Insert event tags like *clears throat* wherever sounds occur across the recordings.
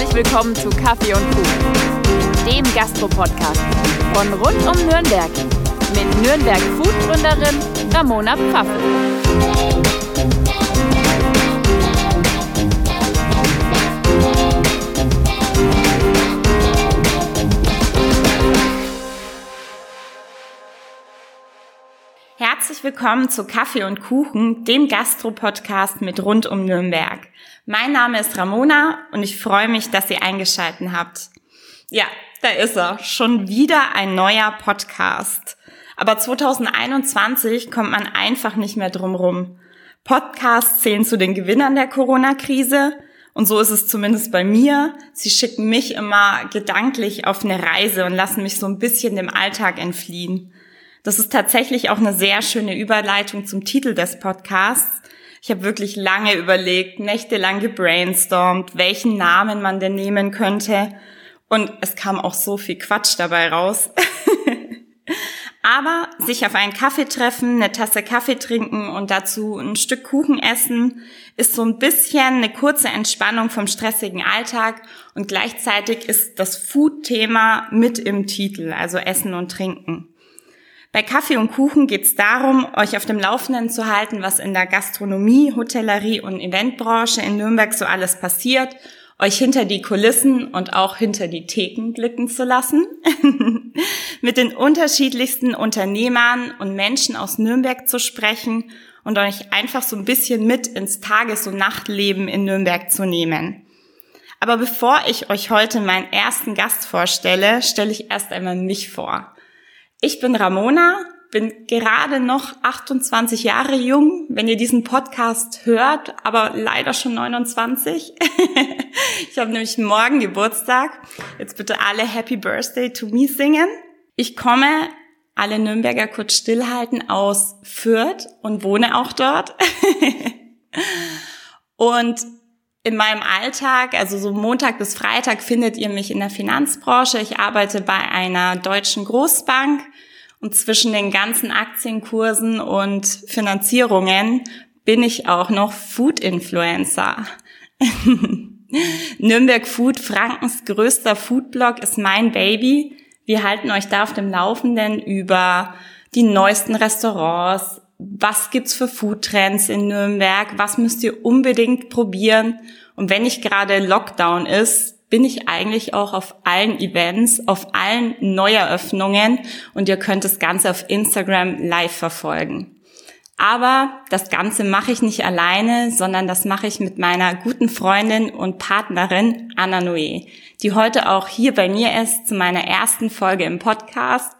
Herzlich willkommen zu Kaffee und Kuchen, dem Gastro-Podcast von rund um Nürnberg mit Nürnberg Food-Gründerin Ramona Pfaffel. Herzlich willkommen zu Kaffee und Kuchen, dem Gastro-Podcast mit rund um Nürnberg. Mein Name ist Ramona und ich freue mich, dass ihr eingeschalten habt. Ja, da ist er. Schon wieder ein neuer Podcast. Aber 2021 kommt man einfach nicht mehr drum rum. Podcasts zählen zu den Gewinnern der Corona-Krise. Und so ist es zumindest bei mir. Sie schicken mich immer gedanklich auf eine Reise und lassen mich so ein bisschen dem Alltag entfliehen. Das ist tatsächlich auch eine sehr schöne Überleitung zum Titel des Podcasts. Ich habe wirklich lange überlegt, nächtelang gebrainstormt, welchen Namen man denn nehmen könnte. Und es kam auch so viel Quatsch dabei raus. *laughs* Aber sich auf einen Kaffee treffen, eine Tasse Kaffee trinken und dazu ein Stück Kuchen essen, ist so ein bisschen eine kurze Entspannung vom stressigen Alltag und gleichzeitig ist das Food-Thema mit im Titel, also Essen und Trinken. Bei Kaffee und Kuchen geht es darum, euch auf dem Laufenden zu halten, was in der Gastronomie, Hotellerie und Eventbranche in Nürnberg so alles passiert, euch hinter die Kulissen und auch hinter die Theken blicken zu lassen, *laughs* mit den unterschiedlichsten Unternehmern und Menschen aus Nürnberg zu sprechen und euch einfach so ein bisschen mit ins Tages- und Nachtleben in Nürnberg zu nehmen. Aber bevor ich euch heute meinen ersten Gast vorstelle, stelle ich erst einmal mich vor. Ich bin Ramona, bin gerade noch 28 Jahre jung, wenn ihr diesen Podcast hört, aber leider schon 29. *laughs* ich habe nämlich morgen Geburtstag. Jetzt bitte alle Happy Birthday to me singen. Ich komme, alle Nürnberger kurz stillhalten, aus Fürth und wohne auch dort. *laughs* und in meinem Alltag, also so Montag bis Freitag, findet ihr mich in der Finanzbranche. Ich arbeite bei einer deutschen Großbank und zwischen den ganzen Aktienkursen und Finanzierungen bin ich auch noch Food-Influencer. *laughs* Nürnberg Food, Frankens größter Foodblog, ist mein Baby. Wir halten euch da auf dem Laufenden über die neuesten Restaurants, was gibt's für Foodtrends in Nürnberg, was müsst ihr unbedingt probieren. Und wenn nicht gerade Lockdown ist, bin ich eigentlich auch auf allen Events, auf allen Neueröffnungen und ihr könnt das Ganze auf Instagram live verfolgen. Aber das Ganze mache ich nicht alleine, sondern das mache ich mit meiner guten Freundin und Partnerin Anna Noé, die heute auch hier bei mir ist zu meiner ersten Folge im Podcast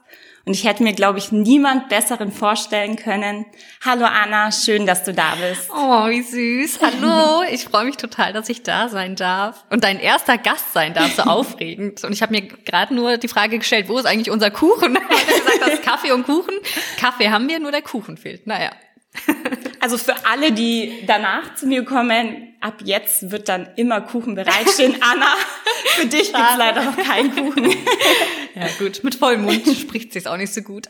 und ich hätte mir, glaube ich, niemand besseren vorstellen können. Hallo Anna, schön, dass du da bist. Oh, wie süß. Hallo, *laughs* ich freue mich total, dass ich da sein darf und dein erster Gast sein darf, so *laughs* aufregend. Und ich habe mir gerade nur die Frage gestellt, wo ist eigentlich unser Kuchen? *laughs* Weil du gesagt hast, Kaffee und Kuchen. Kaffee haben wir, nur der Kuchen fehlt. Naja. Also für alle, die danach zu mir kommen, ab jetzt wird dann immer Kuchen bereitstehen. *laughs* Anna, für dich gibt's leider noch keinen Kuchen. Ja gut, mit vollem Mund *laughs* spricht sich's auch nicht so gut.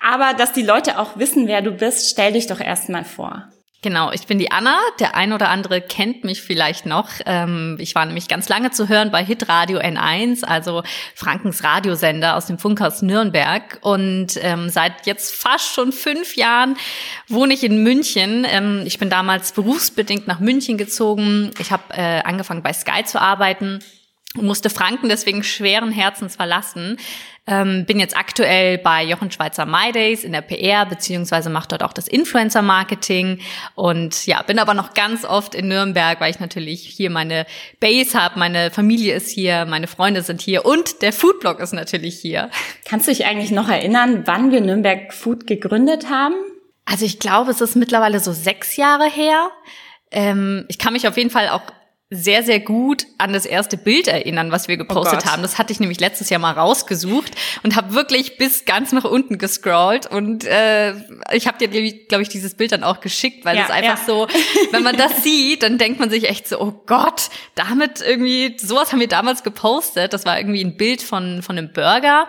Aber dass die Leute auch wissen, wer du bist, stell dich doch erstmal vor. Genau, ich bin die Anna. Der ein oder andere kennt mich vielleicht noch. Ähm, ich war nämlich ganz lange zu hören bei Hitradio N1, also Frankens Radiosender aus dem Funkhaus Nürnberg. Und ähm, seit jetzt fast schon fünf Jahren wohne ich in München. Ähm, ich bin damals berufsbedingt nach München gezogen. Ich habe äh, angefangen bei Sky zu arbeiten musste Franken deswegen schweren Herzens verlassen. Ähm, bin jetzt aktuell bei Jochen Schweizer MyDays in der PR, beziehungsweise mache dort auch das Influencer-Marketing und ja, bin aber noch ganz oft in Nürnberg, weil ich natürlich hier meine Base habe, meine Familie ist hier, meine Freunde sind hier und der Foodblog ist natürlich hier. Kannst du dich eigentlich noch erinnern, wann wir Nürnberg Food gegründet haben? Also ich glaube, es ist mittlerweile so sechs Jahre her. Ähm, ich kann mich auf jeden Fall auch sehr, sehr gut an das erste Bild erinnern, was wir gepostet oh haben. Das hatte ich nämlich letztes Jahr mal rausgesucht und habe wirklich bis ganz nach unten gescrollt. Und äh, ich habe dir, glaube ich, dieses Bild dann auch geschickt, weil es ja, einfach ja. so, wenn man das sieht, dann denkt man sich echt so, oh Gott, damit irgendwie, sowas haben wir damals gepostet. Das war irgendwie ein Bild von, von einem Burger.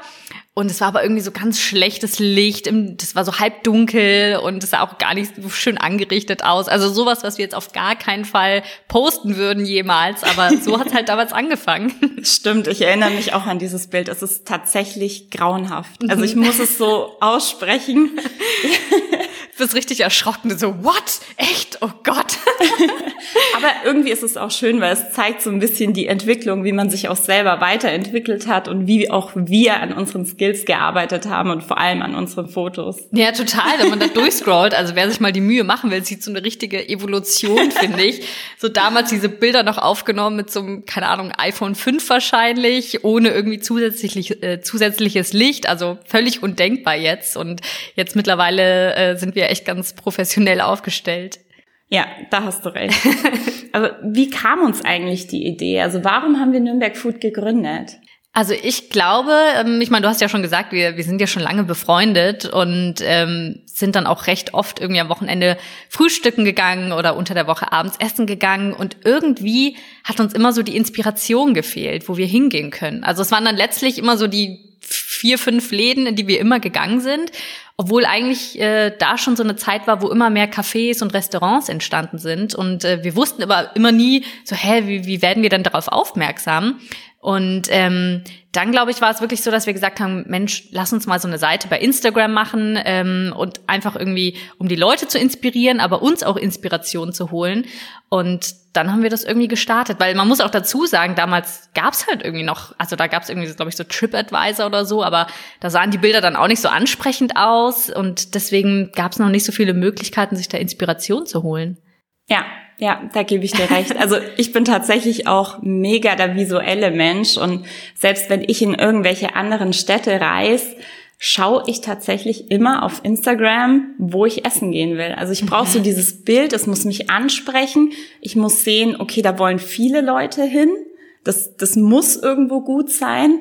Und es war aber irgendwie so ganz schlechtes Licht, das war so halb dunkel und es sah auch gar nicht so schön angerichtet aus. Also sowas, was wir jetzt auf gar keinen Fall posten würden jemals, aber so hat es halt damals angefangen. *laughs* Stimmt, ich erinnere mich auch an dieses Bild. Es ist tatsächlich grauenhaft. Also ich muss es so aussprechen. *laughs* Bist richtig erschrocken, so, what? Echt? Oh Gott. *laughs* Aber irgendwie ist es auch schön, weil es zeigt so ein bisschen die Entwicklung, wie man sich auch selber weiterentwickelt hat und wie auch wir an unseren Skills gearbeitet haben und vor allem an unseren Fotos. Ja, total. Wenn man da durchscrollt, also wer sich mal die Mühe machen will, sieht so eine richtige Evolution, finde ich. So damals diese Bilder noch aufgenommen mit so einem, keine Ahnung, iPhone 5 wahrscheinlich, ohne irgendwie zusätzlich, äh, zusätzliches Licht, also völlig undenkbar jetzt. Und jetzt mittlerweile äh, sind wir echt ganz professionell aufgestellt. Ja, da hast du recht. *laughs* Aber wie kam uns eigentlich die Idee? Also warum haben wir Nürnberg Food gegründet? Also ich glaube, ähm, ich meine, du hast ja schon gesagt, wir, wir sind ja schon lange befreundet und ähm, sind dann auch recht oft irgendwie am Wochenende frühstücken gegangen oder unter der Woche abends essen gegangen und irgendwie hat uns immer so die Inspiration gefehlt, wo wir hingehen können. Also es waren dann letztlich immer so die vier, fünf Läden, in die wir immer gegangen sind obwohl eigentlich äh, da schon so eine Zeit war, wo immer mehr Cafés und Restaurants entstanden sind. Und äh, wir wussten aber immer nie so, hä, wie, wie werden wir denn darauf aufmerksam? Und ähm, dann, glaube ich, war es wirklich so, dass wir gesagt haben, Mensch, lass uns mal so eine Seite bei Instagram machen ähm, und einfach irgendwie, um die Leute zu inspirieren, aber uns auch Inspiration zu holen. Und dann haben wir das irgendwie gestartet, weil man muss auch dazu sagen, damals gab es halt irgendwie noch, also da gab es irgendwie, glaube ich, so TripAdvisor oder so, aber da sahen die Bilder dann auch nicht so ansprechend aus und deswegen gab es noch nicht so viele Möglichkeiten, sich da Inspiration zu holen. Ja, ja, da gebe ich dir recht. Also ich bin tatsächlich auch mega der visuelle Mensch und selbst wenn ich in irgendwelche anderen Städte reise, schaue ich tatsächlich immer auf Instagram, wo ich essen gehen will. Also ich brauche so mhm. dieses Bild, es muss mich ansprechen. Ich muss sehen, okay, da wollen viele Leute hin. Das, das muss irgendwo gut sein.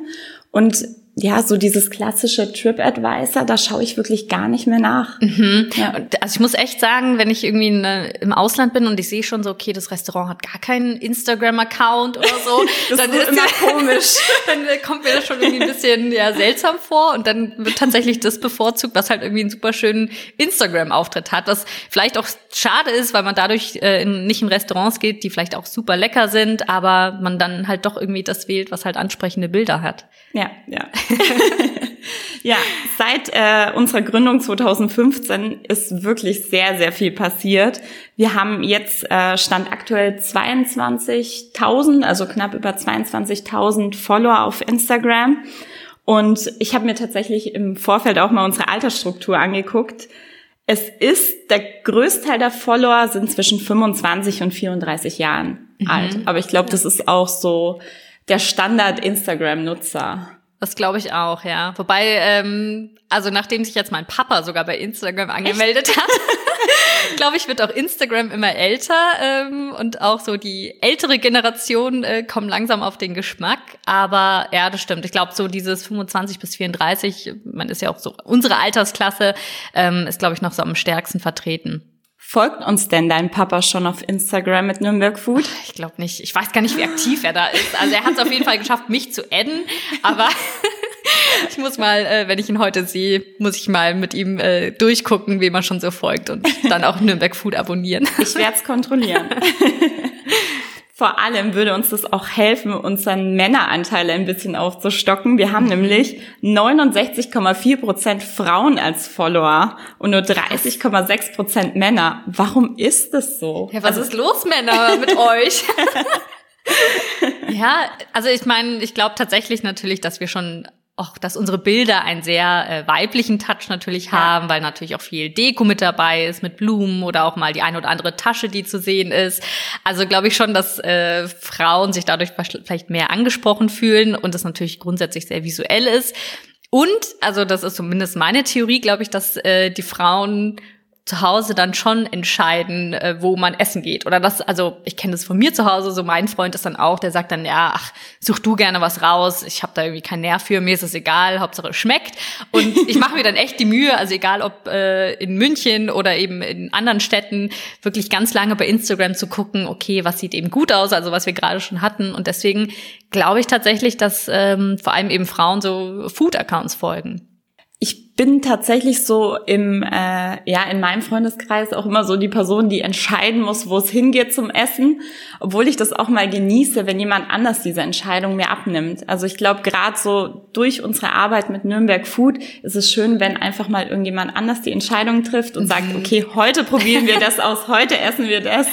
Und ja, so dieses klassische TripAdvisor, da schaue ich wirklich gar nicht mehr nach. Mhm. Ja. Also ich muss echt sagen, wenn ich irgendwie in, im Ausland bin und ich sehe schon so, okay, das Restaurant hat gar keinen Instagram-Account oder so, *laughs* dann ist immer *laughs* komisch. dann kommt mir das schon irgendwie ein bisschen ja, seltsam vor und dann wird tatsächlich das bevorzugt, was halt irgendwie einen super schönen Instagram-Auftritt hat, was vielleicht auch schade ist, weil man dadurch äh, in, nicht in Restaurants geht, die vielleicht auch super lecker sind, aber man dann halt doch irgendwie das wählt, was halt ansprechende Bilder hat. Ja, ja. *laughs* ja, seit äh, unserer Gründung 2015 ist wirklich sehr, sehr viel passiert. Wir haben jetzt äh, Stand aktuell 22.000, also knapp über 22.000 Follower auf Instagram. Und ich habe mir tatsächlich im Vorfeld auch mal unsere Altersstruktur angeguckt. Es ist, der Größteil der Follower sind zwischen 25 und 34 Jahren mhm. alt. Aber ich glaube, das ist auch so der Standard-Instagram-Nutzer. Das glaube ich auch, ja. Wobei, ähm, also nachdem sich jetzt mein Papa sogar bei Instagram angemeldet Echt? hat, *laughs* glaube ich, wird auch Instagram immer älter ähm, und auch so die ältere Generation äh, kommen langsam auf den Geschmack. Aber ja, das stimmt. Ich glaube, so dieses 25 bis 34, man ist ja auch so, unsere Altersklasse ähm, ist, glaube ich, noch so am stärksten vertreten. Folgt uns denn dein Papa schon auf Instagram mit Nürnberg Food? Ich glaube nicht. Ich weiß gar nicht, wie aktiv er da ist. Also er hat es auf jeden Fall geschafft, mich zu adden. Aber *laughs* ich muss mal, äh, wenn ich ihn heute sehe, muss ich mal mit ihm äh, durchgucken, wem er schon so folgt und dann auch Nürnberg Food abonnieren. Ich werde es kontrollieren. *laughs* Vor allem würde uns das auch helfen, unseren Männeranteil ein bisschen aufzustocken. Wir haben nämlich 69,4 Prozent Frauen als Follower und nur 30,6 Prozent Männer. Warum ist das so? Ja, was also, ist los, Männer, mit *laughs* euch? *laughs* ja, also ich meine, ich glaube tatsächlich natürlich, dass wir schon auch, dass unsere Bilder einen sehr äh, weiblichen Touch natürlich haben, weil natürlich auch viel Deko mit dabei ist, mit Blumen oder auch mal die eine oder andere Tasche, die zu sehen ist. Also glaube ich schon, dass äh, Frauen sich dadurch vielleicht mehr angesprochen fühlen und es natürlich grundsätzlich sehr visuell ist. Und, also das ist zumindest meine Theorie, glaube ich, dass äh, die Frauen zu Hause dann schon entscheiden, äh, wo man essen geht. Oder das, also ich kenne das von mir zu Hause, so mein Freund ist dann auch, der sagt dann, ja, ach, such du gerne was raus, ich habe da irgendwie keinen Nerv für, mir ist es egal, Hauptsache es schmeckt. Und *laughs* ich mache mir dann echt die Mühe, also egal ob äh, in München oder eben in anderen Städten, wirklich ganz lange bei Instagram zu gucken, okay, was sieht eben gut aus, also was wir gerade schon hatten. Und deswegen glaube ich tatsächlich, dass ähm, vor allem eben Frauen so Food-Accounts folgen bin tatsächlich so im, äh, ja, in meinem Freundeskreis auch immer so die Person, die entscheiden muss, wo es hingeht zum Essen, obwohl ich das auch mal genieße, wenn jemand anders diese Entscheidung mir abnimmt. Also ich glaube, gerade so durch unsere Arbeit mit Nürnberg Food ist es schön, wenn einfach mal irgendjemand anders die Entscheidung trifft und mhm. sagt, okay, heute probieren wir das aus, heute essen wir das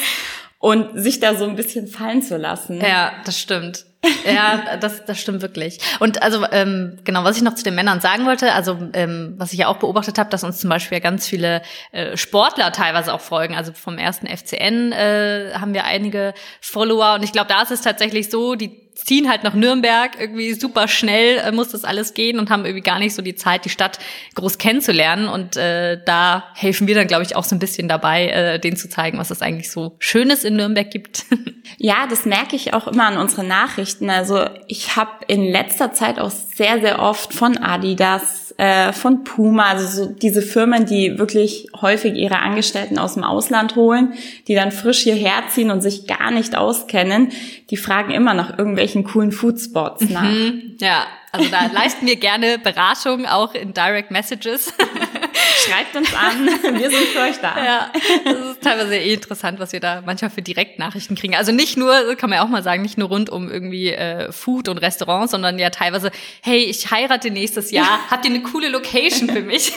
und sich da so ein bisschen fallen zu lassen. Ja, das stimmt ja, das, das stimmt wirklich. Und also ähm, genau, was ich noch zu den Männern sagen wollte, also ähm, was ich ja auch beobachtet habe, dass uns zum Beispiel ganz viele äh, Sportler teilweise auch folgen. Also vom ersten FCN äh, haben wir einige Follower und ich glaube, da ist es tatsächlich so, die ziehen halt nach Nürnberg, irgendwie super schnell äh, muss das alles gehen und haben irgendwie gar nicht so die Zeit, die Stadt groß kennenzulernen. Und äh, da helfen wir dann, glaube ich, auch so ein bisschen dabei, äh, denen zu zeigen, was es eigentlich so Schönes in Nürnberg gibt. *laughs* Ja, das merke ich auch immer an unseren Nachrichten. Also ich habe in letzter Zeit auch sehr, sehr oft von Adidas, äh, von Puma, also so diese Firmen, die wirklich häufig ihre Angestellten aus dem Ausland holen, die dann frisch hierher ziehen und sich gar nicht auskennen, die fragen immer nach irgendwelchen coolen Foodspots nach. Mhm, ja, also da *laughs* leisten wir gerne Beratung auch in Direct Messages. Schreibt uns an, *laughs* wir sind für euch da. Ja, das ist teilweise eh interessant, was wir da manchmal für Direktnachrichten kriegen. Also nicht nur, kann man ja auch mal sagen, nicht nur rund um irgendwie äh, Food und Restaurants, sondern ja teilweise, hey, ich heirate nächstes Jahr, *laughs* habt ihr eine coole Location für mich?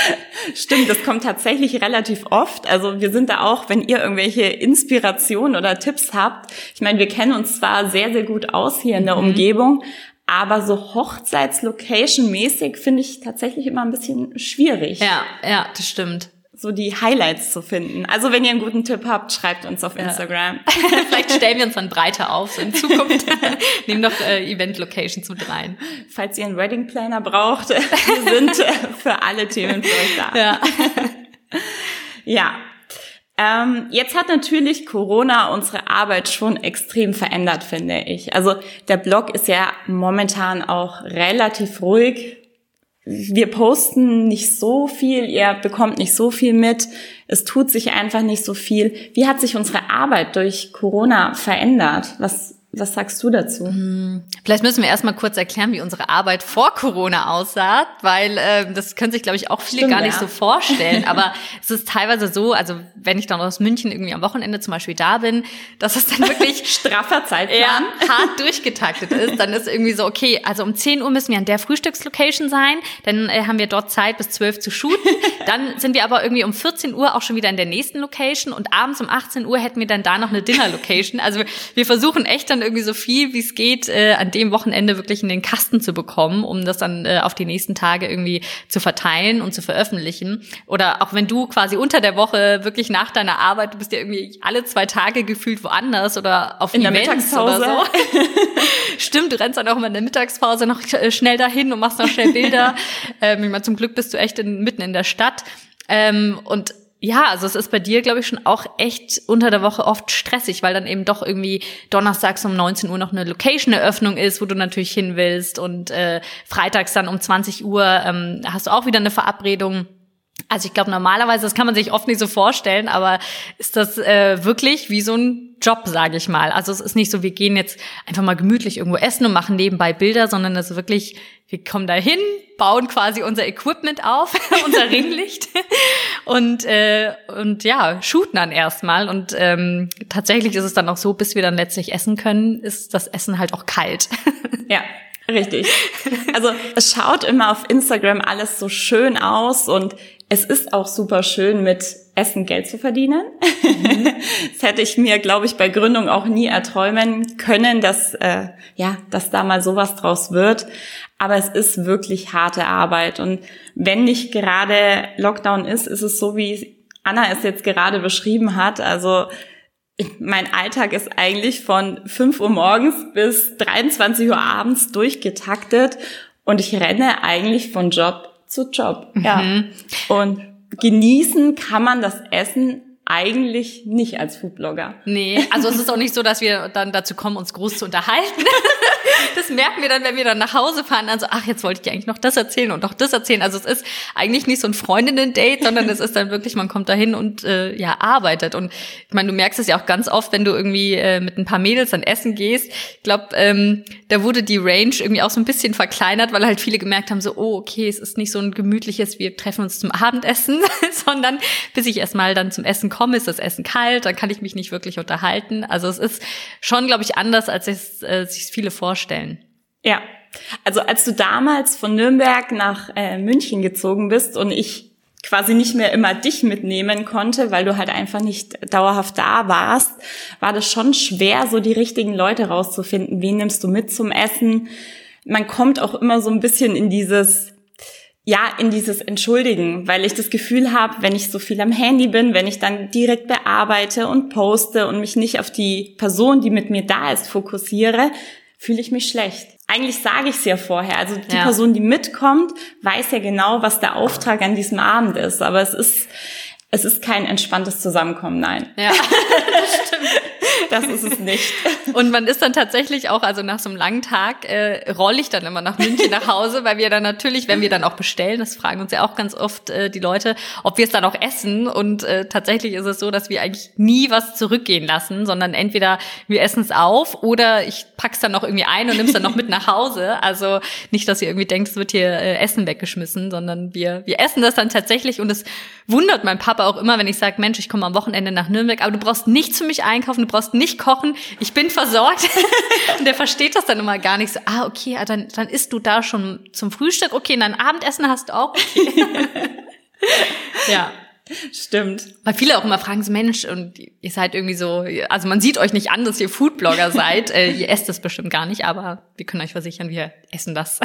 *laughs* Stimmt, das kommt tatsächlich relativ oft. Also wir sind da auch, wenn ihr irgendwelche Inspirationen oder Tipps habt. Ich meine, wir kennen uns zwar sehr, sehr gut aus hier in der mhm. Umgebung, aber so Hochzeitslocation-mäßig finde ich tatsächlich immer ein bisschen schwierig. Ja, ja, das stimmt. So die Highlights zu finden. Also wenn ihr einen guten Tipp habt, schreibt uns auf Instagram. Ja. *laughs* Vielleicht *laughs* stellen wir uns dann breiter auf, so in Zukunft. *laughs* Nehmen noch äh, Event-Locations mit rein. Falls ihr einen Wedding Planner braucht, wir sind äh, für alle Themen für euch da. Ja. ja, ähm, jetzt hat natürlich Corona unsere Arbeit schon extrem verändert, finde ich. Also der Blog ist ja momentan auch relativ ruhig. Wir posten nicht so viel, ihr bekommt nicht so viel mit, es tut sich einfach nicht so viel. Wie hat sich unsere Arbeit durch Corona verändert? Was was sagst du dazu? Hm. Vielleicht müssen wir erstmal kurz erklären, wie unsere Arbeit vor Corona aussah, weil äh, das können sich, glaube ich, auch viele Stimmt, gar nicht ja. so vorstellen. Aber *laughs* es ist teilweise so, also wenn ich dann aus München irgendwie am Wochenende zum Beispiel da bin, dass es dann wirklich *laughs* straffer Zeitplan ja, hart durchgetaktet ist. Dann ist irgendwie so, okay, also um 10 Uhr müssen wir an der Frühstückslocation sein, dann äh, haben wir dort Zeit bis 12 zu shooten. *laughs* Dann sind wir aber irgendwie um 14 Uhr auch schon wieder in der nächsten Location und abends um 18 Uhr hätten wir dann da noch eine Dinner-Location. Also wir versuchen echt dann irgendwie so viel, wie es geht, äh, an dem Wochenende wirklich in den Kasten zu bekommen, um das dann äh, auf die nächsten Tage irgendwie zu verteilen und zu veröffentlichen. Oder auch wenn du quasi unter der Woche wirklich nach deiner Arbeit, du bist ja irgendwie alle zwei Tage gefühlt woanders oder auf in Events der Mittagspause. oder so. *laughs* Stimmt, du rennst dann auch immer in der Mittagspause noch äh, schnell dahin und machst noch schnell Bilder. *laughs* ähm, ich meine, zum Glück bist du echt in, mitten in der Stadt. Ähm, und ja, also es ist bei dir, glaube ich, schon auch echt unter der Woche oft stressig, weil dann eben doch irgendwie donnerstags um 19 Uhr noch eine Location-Eröffnung ist, wo du natürlich hin willst und äh, freitags dann um 20 Uhr ähm, hast du auch wieder eine Verabredung. Also ich glaube normalerweise, das kann man sich oft nicht so vorstellen, aber ist das äh, wirklich wie so ein Job, sage ich mal. Also es ist nicht so, wir gehen jetzt einfach mal gemütlich irgendwo essen und machen nebenbei Bilder, sondern es ist wirklich, wir kommen da hin, bauen quasi unser Equipment auf, *laughs* unser Ringlicht *laughs* und, äh, und ja, shooten dann erstmal. Und ähm, tatsächlich ist es dann auch so, bis wir dann letztlich essen können, ist das Essen halt auch kalt. *laughs* ja. Richtig. Also es schaut immer auf Instagram alles so schön aus und es ist auch super schön, mit Essen Geld zu verdienen. Mhm. *laughs* das hätte ich mir, glaube ich, bei Gründung auch nie erträumen können, dass äh, ja, dass da mal sowas draus wird. Aber es ist wirklich harte Arbeit. Und wenn nicht gerade Lockdown ist, ist es so, wie Anna es jetzt gerade beschrieben hat. Also mein Alltag ist eigentlich von 5 Uhr morgens bis 23 Uhr abends durchgetaktet und ich renne eigentlich von Job zu Job. Mhm. Ja. Und genießen kann man das Essen eigentlich nicht als Foodblogger. Nee, also es ist auch nicht so, dass wir dann dazu kommen, uns groß zu unterhalten. *laughs* Das merken wir dann, wenn wir dann nach Hause fahren, dann so, ach, jetzt wollte ich dir eigentlich noch das erzählen und noch das erzählen. Also es ist eigentlich nicht so ein Freundinnen-Date, sondern es ist dann wirklich, man kommt dahin und äh, ja, arbeitet. Und ich meine, du merkst es ja auch ganz oft, wenn du irgendwie äh, mit ein paar Mädels dann essen gehst. Ich glaube, ähm, da wurde die Range irgendwie auch so ein bisschen verkleinert, weil halt viele gemerkt haben, so, oh, okay, es ist nicht so ein gemütliches, wir treffen uns zum Abendessen, *laughs* sondern bis ich erstmal dann zum Essen komme, ist das Essen kalt, dann kann ich mich nicht wirklich unterhalten. Also es ist schon, glaube ich, anders, als es äh, sich viele vorstellen. Ja, also als du damals von Nürnberg nach äh, München gezogen bist und ich quasi nicht mehr immer dich mitnehmen konnte, weil du halt einfach nicht dauerhaft da warst, war das schon schwer, so die richtigen Leute rauszufinden. Wen nimmst du mit zum Essen? Man kommt auch immer so ein bisschen in dieses ja, in dieses Entschuldigen, weil ich das Gefühl habe, wenn ich so viel am Handy bin, wenn ich dann direkt bearbeite und poste und mich nicht auf die Person, die mit mir da ist, fokussiere, fühle ich mich schlecht. Eigentlich sage ich es ja vorher. Also die ja. Person, die mitkommt, weiß ja genau, was der Auftrag an diesem Abend ist. Aber es ist, es ist kein entspanntes Zusammenkommen, nein. Ja, *laughs* das ist es nicht. *laughs* Und man ist dann tatsächlich auch, also nach so einem langen Tag, äh, rolle ich dann immer nach München nach Hause, weil wir dann natürlich, wenn wir dann auch bestellen, das fragen uns ja auch ganz oft äh, die Leute, ob wir es dann auch essen. Und äh, tatsächlich ist es so, dass wir eigentlich nie was zurückgehen lassen, sondern entweder wir essen es auf oder ich pack's dann noch irgendwie ein und nimm's dann noch mit nach Hause. Also nicht, dass ihr irgendwie denkt, es wird hier äh, Essen weggeschmissen, sondern wir, wir essen das dann tatsächlich und es wundert mein Papa auch immer, wenn ich sage, Mensch, ich komme am Wochenende nach Nürnberg, aber du brauchst nichts für mich einkaufen, du brauchst nicht kochen, ich bin versorgt. *laughs* und der versteht das dann immer gar nicht so. Ah, okay, ah, dann, dann isst du da schon zum Frühstück. Okay, dein Abendessen hast du auch. Okay. *laughs* ja. Stimmt. Weil viele auch immer fragen so, Mensch, und ihr seid irgendwie so, also man sieht euch nicht an, dass ihr Foodblogger seid. Äh, ihr esst das bestimmt gar nicht, aber wir können euch versichern, wir essen das.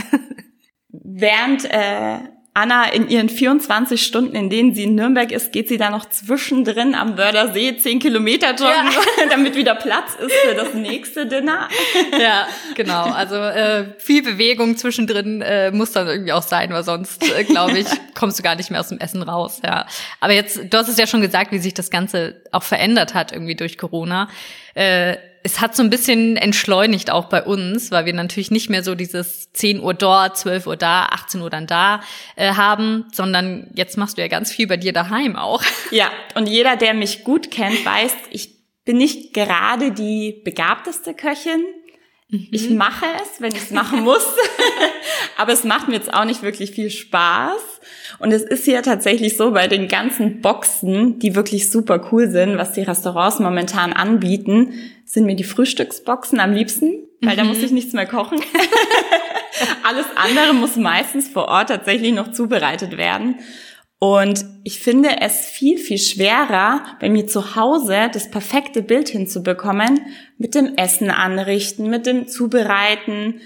*laughs* Während äh, Anna in ihren 24 Stunden, in denen sie in Nürnberg ist, geht sie da noch zwischendrin am Wördersee 10 Kilometer joggen, ja. *laughs* damit wieder Platz ist für das nächste Dinner. *laughs* Ja, genau. Also äh, viel Bewegung zwischendrin äh, muss dann irgendwie auch sein, weil sonst, äh, glaube ich, *laughs* kommst du gar nicht mehr aus dem Essen raus. Ja. Aber jetzt, du hast es ja schon gesagt, wie sich das Ganze auch verändert hat irgendwie durch Corona. Äh, es hat so ein bisschen entschleunigt auch bei uns, weil wir natürlich nicht mehr so dieses 10 Uhr dort, 12 Uhr da, 18 Uhr dann da äh, haben, sondern jetzt machst du ja ganz viel bei dir daheim auch. *laughs* Ja, und jeder, der mich gut kennt, weiß, ich bin nicht gerade die begabteste Köchin. Mhm. Ich mache es, wenn ich es machen muss. *laughs* Aber es macht mir jetzt auch nicht wirklich viel Spaß. Und es ist ja tatsächlich so bei den ganzen Boxen, die wirklich super cool sind, was die Restaurants momentan anbieten, sind mir die Frühstücksboxen am liebsten, weil mhm. da muss ich nichts mehr kochen. *laughs* Alles andere muss meistens vor Ort tatsächlich noch zubereitet werden. Und ich finde es viel, viel schwerer, bei mir zu Hause das perfekte Bild hinzubekommen, mit dem Essen anrichten, mit dem Zubereiten,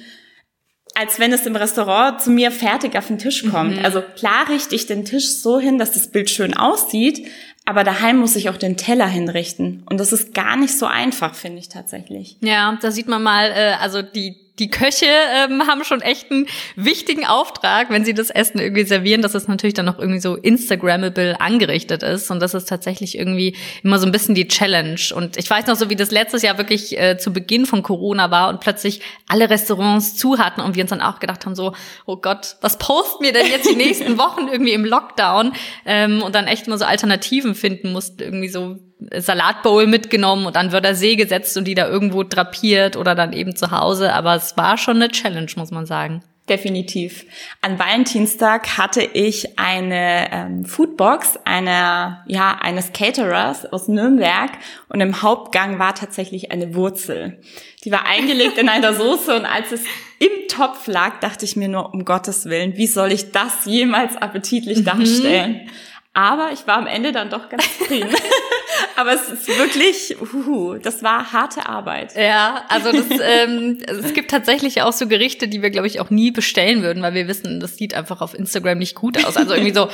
als wenn es im Restaurant zu mir fertig auf den Tisch kommt. Mhm. Also klar richte ich den Tisch so hin, dass das Bild schön aussieht, aber daheim muss ich auch den Teller hinrichten. Und das ist gar nicht so einfach, finde ich tatsächlich. Ja, da sieht man mal, äh, also die die Köche ähm, haben schon echt einen wichtigen Auftrag, wenn sie das Essen irgendwie servieren, dass es natürlich dann noch irgendwie so Instagrammable angerichtet ist. Und das ist tatsächlich irgendwie immer so ein bisschen die Challenge. Und ich weiß noch so, wie das letztes Jahr wirklich äh, zu Beginn von Corona war und plötzlich alle Restaurants zu hatten und wir uns dann auch gedacht haben, so, oh Gott, was posten wir denn jetzt die nächsten *laughs* Wochen irgendwie im Lockdown? Ähm, und dann echt mal so Alternativen finden mussten, irgendwie so Salatbowl mitgenommen und an Wörthersee gesetzt und die da irgendwo drapiert oder dann eben zu Hause. Aber es war schon eine Challenge, muss man sagen. Definitiv. An Valentinstag hatte ich eine ähm, Foodbox einer, ja, eines Caterers aus Nürnberg und im Hauptgang war tatsächlich eine Wurzel. Die war eingelegt in einer *laughs* Soße und als es im Topf lag, dachte ich mir nur, um Gottes Willen, wie soll ich das jemals appetitlich mhm. Aber ich war am Ende dann doch ganz zufrieden. *laughs* Aber es ist wirklich, uhu, das war harte Arbeit. Ja, also das, ähm, es gibt tatsächlich auch so Gerichte, die wir, glaube ich, auch nie bestellen würden, weil wir wissen, das sieht einfach auf Instagram nicht gut aus. Also irgendwie so,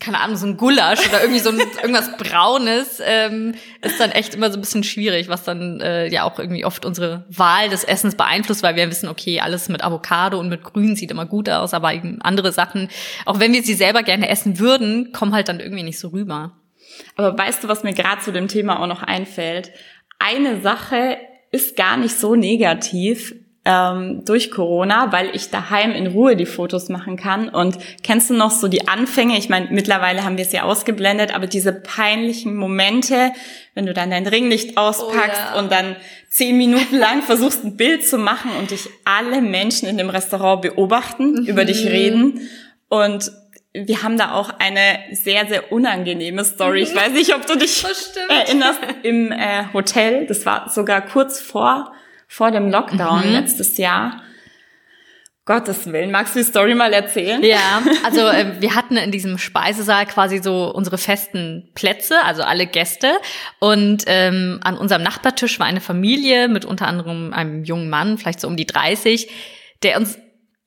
keine Ahnung, so ein Gulasch oder irgendwie so ein, irgendwas Braunes ähm, ist dann echt immer so ein bisschen schwierig, was dann äh, ja auch irgendwie oft unsere Wahl des Essens beeinflusst, weil wir wissen, okay, alles mit Avocado und mit Grün sieht immer gut aus, aber eben andere Sachen, auch wenn wir sie selber gerne essen würden, kommen halt dann irgendwie nicht so rüber. Aber weißt du, was mir gerade zu dem Thema auch noch einfällt? Eine Sache ist gar nicht so negativ ähm, durch Corona, weil ich daheim in Ruhe die Fotos machen kann. Und kennst du noch so die Anfänge? Ich meine, mittlerweile haben wir es ja ausgeblendet, aber diese peinlichen Momente, wenn du dann dein Ringlicht auspackst oh, ja. und dann zehn Minuten lang *laughs* versuchst, ein Bild zu machen und dich alle Menschen in dem Restaurant beobachten, mhm. über dich reden. Und wir haben da auch eine sehr, sehr unangenehme Story. Ich weiß nicht, ob du dich erinnerst, im äh, Hotel. Das war sogar kurz vor vor dem Lockdown mhm. letztes Jahr. Gottes Willen, magst du die Story mal erzählen? Ja, also äh, wir hatten in diesem Speisesaal quasi so unsere festen Plätze, also alle Gäste. Und ähm, an unserem Nachbartisch war eine Familie mit unter anderem einem jungen Mann, vielleicht so um die 30, der uns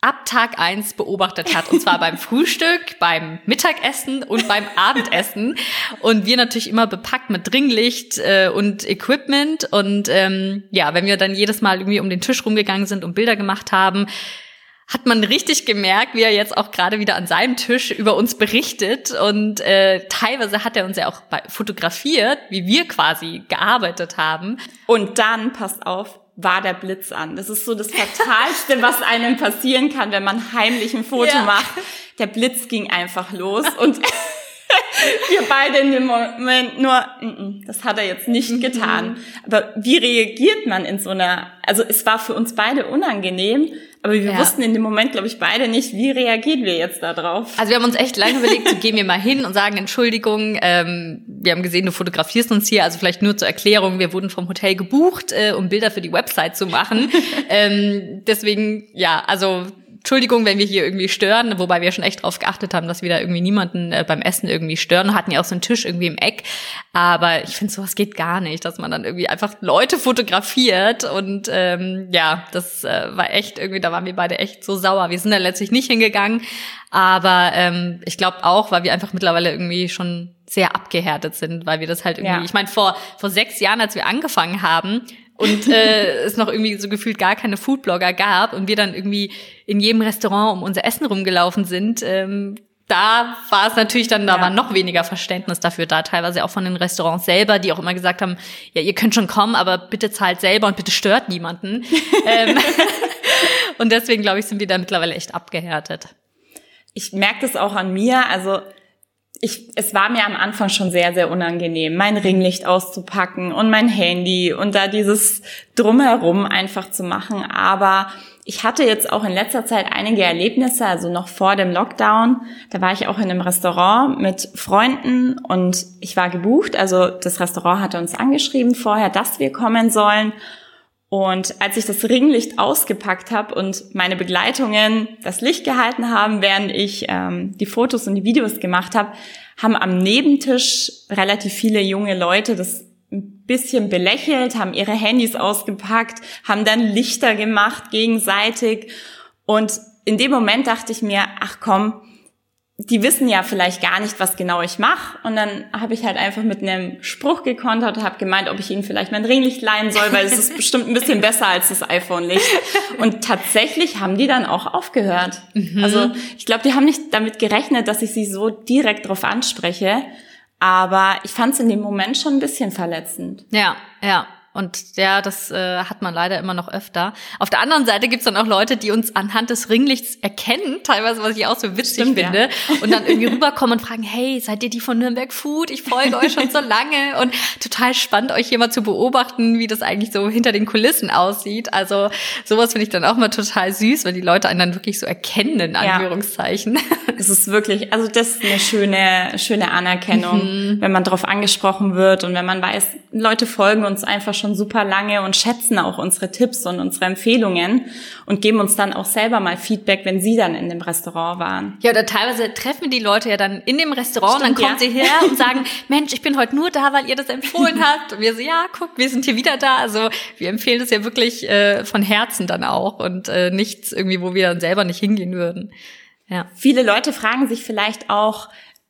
ab Tag eins beobachtet hat. Und zwar beim *laughs* Frühstück, beim Mittagessen und beim Abendessen. Und wir natürlich immer bepackt mit Dringlicht äh, und Equipment. Und ähm, ja, wenn wir dann jedes Mal irgendwie um den Tisch rumgegangen sind und Bilder gemacht haben, hat man richtig gemerkt, wie er jetzt auch gerade wieder an seinem Tisch über uns berichtet. Und äh, teilweise hat er uns ja auch fotografiert, wie wir quasi gearbeitet haben. Und dann, passt auf, war der Blitz an. Das ist so das Fatalste, *laughs* was einem passieren kann, wenn man heimlich ein Foto ja. macht. Der Blitz ging einfach los und *laughs* wir beide in dem Moment nur, das hat er jetzt nicht mhm. getan. Aber wie reagiert man in so einer, also es war für uns beide unangenehm, aber wir ja. wussten in dem Moment, glaube ich, beide nicht, wie reagieren wir jetzt da drauf. Also wir haben uns echt lange überlegt, so gehen wir mal hin und sagen Entschuldigung. Ähm, wir haben gesehen, du fotografierst uns hier. Also vielleicht nur zur Erklärung, wir wurden vom Hotel gebucht, äh, um Bilder für die Website zu machen. *laughs* ähm, deswegen, ja, also Entschuldigung, wenn wir hier irgendwie stören, wobei wir schon echt drauf geachtet haben, dass wir da irgendwie niemanden äh, beim Essen irgendwie stören. Hatten ja auch so einen Tisch irgendwie im Eck. Aber ich finde, sowas geht gar nicht, dass man dann irgendwie einfach Leute fotografiert. Und ähm, ja, das äh, war echt irgendwie, da waren wir beide echt so sauer. Wir sind da letztlich nicht hingegangen. Aber ähm, ich glaube auch, weil wir einfach mittlerweile irgendwie schon sehr abgehärtet sind, weil wir das halt irgendwie, ja. ich meine, vor, vor sechs Jahren, als wir angefangen haben, und äh, es noch irgendwie so gefühlt gar keine Foodblogger gab und wir dann irgendwie in jedem Restaurant um unser Essen rumgelaufen sind, ähm, da war es natürlich dann, da ja. war noch weniger Verständnis dafür da, teilweise auch von den Restaurants selber, die auch immer gesagt haben, ja, ihr könnt schon kommen, aber bitte zahlt selber und bitte stört niemanden. *laughs* ähm, und deswegen, glaube ich, sind wir da mittlerweile echt abgehärtet. Ich merke das auch an mir, also ich, es war mir am Anfang schon sehr, sehr unangenehm, mein Ringlicht auszupacken und mein Handy und da dieses Drumherum einfach zu machen. Aber ich hatte jetzt auch in letzter Zeit einige Erlebnisse, also noch vor dem Lockdown. Da war ich auch in einem Restaurant mit Freunden und ich war gebucht. Also das Restaurant hatte uns angeschrieben vorher, dass wir kommen sollen. Und als ich das Ringlicht ausgepackt habe und meine Begleitungen das Licht gehalten haben, während ich ähm, die Fotos und die Videos gemacht habe, haben am Nebentisch relativ viele junge Leute das ein bisschen belächelt, haben ihre Handys ausgepackt, haben dann Lichter gemacht gegenseitig. Und in dem Moment dachte ich mir, ach komm, die wissen ja vielleicht gar nicht, was genau ich mache. Und dann habe ich halt einfach mit einem Spruch gekontert, habe gemeint, ob ich ihnen vielleicht mein Ringlicht leihen soll, weil es ist *laughs* bestimmt ein bisschen besser als das iPhone-Licht. Und tatsächlich haben die dann auch aufgehört. Mhm. Also ich glaube, die haben nicht damit gerechnet, dass ich sie so direkt drauf anspreche. Aber ich fand es in dem Moment schon ein bisschen verletzend. Ja, ja. Und ja, das äh, hat man leider immer noch öfter. Auf der anderen Seite gibt's dann auch Leute, die uns anhand des Ringlichts erkennen, teilweise, was ich auch so witzig Stimmt, finde, ja. und dann irgendwie rüberkommen und fragen, hey, seid ihr die von Nürnberg Food? Ich folge euch schon so lange und total spannend, euch hier mal zu beobachten, wie das eigentlich so hinter den Kulissen aussieht. Also sowas finde ich dann auch mal total süß, wenn die Leute einen dann wirklich so erkennen, in Anführungszeichen. Ja. Das ist wirklich, also das ist eine schöne, schöne Anerkennung, mhm. wenn man darauf angesprochen wird und wenn man weiß, Leute folgen uns einfach schon schon super lange und schätzen auch unsere Tipps und unsere Empfehlungen und geben uns dann auch selber mal Feedback, wenn sie dann in dem Restaurant waren. Ja, oder teilweise treffen die Leute ja dann in dem Restaurant Stimmt, und dann kommen ja. sie her und sagen, *laughs* Mensch, ich bin heute nur da, weil ihr das empfohlen habt. Und wir so, ja, guck, wir sind hier wieder da. Also wir empfehlen das ja wirklich äh, von Herzen dann auch und äh, nichts irgendwie, wo wir dann selber nicht hingehen würden. Ja. Viele Leute fragen sich vielleicht auch,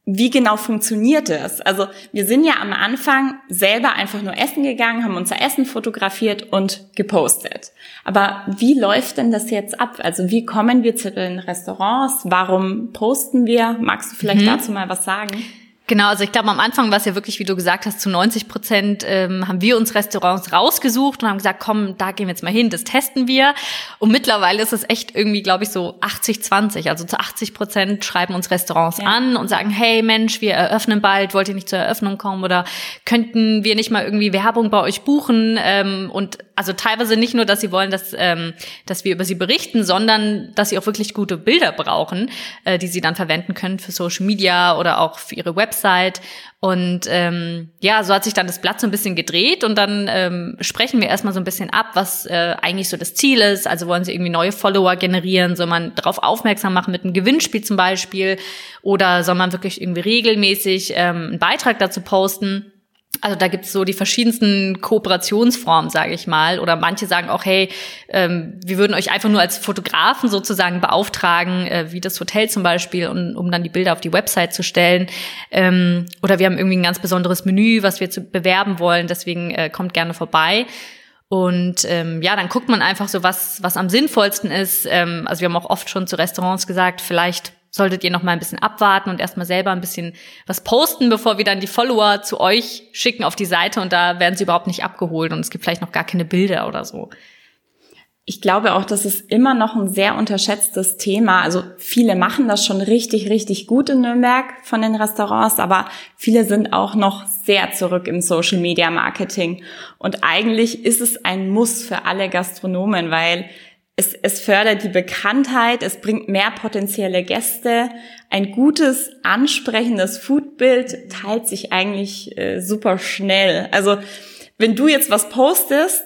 wie genau funktioniert es? Also wir sind ja am Anfang selber einfach nur essen gegangen, haben unser Essen fotografiert und gepostet. Aber wie läuft denn das jetzt ab? Also wie kommen wir zu den Restaurants? Warum posten wir? Magst du vielleicht mhm. dazu mal was sagen? Genau, also ich glaube, am Anfang war es ja wirklich, wie du gesagt hast, zu 90 Prozent ähm, haben wir uns Restaurants rausgesucht und haben gesagt, komm, da gehen wir jetzt mal hin, das testen wir. Und mittlerweile ist es echt irgendwie, glaube ich, so 80, 20. Also zu 80 Prozent schreiben uns Restaurants ja. an und sagen, hey Mensch, wir eröffnen bald, wollt ihr nicht zur Eröffnung kommen oder könnten wir nicht mal irgendwie Werbung bei euch buchen? Ähm, und also teilweise nicht nur, dass sie wollen, dass, ähm, dass wir über sie berichten, sondern dass sie auch wirklich gute Bilder brauchen, äh, die sie dann verwenden können für Social Media oder auch für ihre Website. Und ähm, ja, so hat sich dann das Blatt so ein bisschen gedreht und dann ähm, sprechen wir erstmal so ein bisschen ab, was äh, eigentlich so das Ziel ist. Also wollen sie irgendwie neue Follower generieren, soll man darauf aufmerksam machen mit einem Gewinnspiel zum Beispiel oder soll man wirklich irgendwie regelmäßig ähm, einen Beitrag dazu posten. Also da gibt's so die verschiedensten Kooperationsformen, sage ich mal. Oder manche sagen auch, hey, ähm, wir würden euch einfach nur als Fotografen sozusagen beauftragen, äh, wie das Hotel zum Beispiel, um, um dann die Bilder auf die Website zu stellen. Ähm, oder wir haben irgendwie ein ganz besonderes Menü, was wir zu bewerben wollen. Deswegen äh, kommt gerne vorbei. Und ähm, ja, dann guckt man einfach so, was, was am sinnvollsten ist. Ähm, also wir haben auch oft schon zu Restaurants gesagt, vielleicht solltet ihr noch mal ein bisschen abwarten und erstmal selber ein bisschen was posten, bevor wir dann die Follower zu euch schicken auf die Seite und da werden sie überhaupt nicht abgeholt und es gibt vielleicht noch gar keine Bilder oder so. Ich glaube auch, das ist immer noch ein sehr unterschätztes Thema. Also viele machen das schon richtig, richtig gut in Nürnberg von den Restaurants, aber viele sind auch noch sehr zurück im Social Media Marketing. Und eigentlich ist es ein Muss für alle Gastronomen, weil es, es fördert die Bekanntheit, es bringt mehr potenzielle Gäste. Ein gutes, ansprechendes Foodbild teilt sich eigentlich äh, super schnell. Also wenn du jetzt was postest,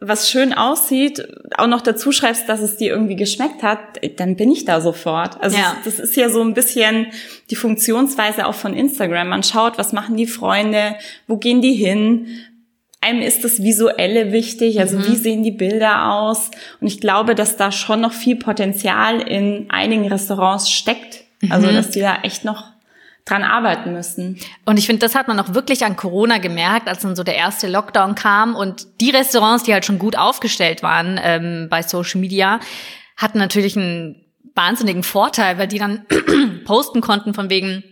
was schön aussieht, auch noch dazu schreibst, dass es dir irgendwie geschmeckt hat, dann bin ich da sofort. Also ja. das ist ja so ein bisschen die Funktionsweise auch von Instagram. Man schaut, was machen die Freunde, wo gehen die hin, einem ist das Visuelle wichtig, also mhm. wie sehen die Bilder aus. Und ich glaube, dass da schon noch viel Potenzial in einigen Restaurants steckt. Also, mhm. dass die da echt noch dran arbeiten müssen. Und ich finde, das hat man auch wirklich an Corona gemerkt, als dann so der erste Lockdown kam und die Restaurants, die halt schon gut aufgestellt waren ähm, bei Social Media, hatten natürlich einen wahnsinnigen Vorteil, weil die dann *clears throat* posten konnten von wegen,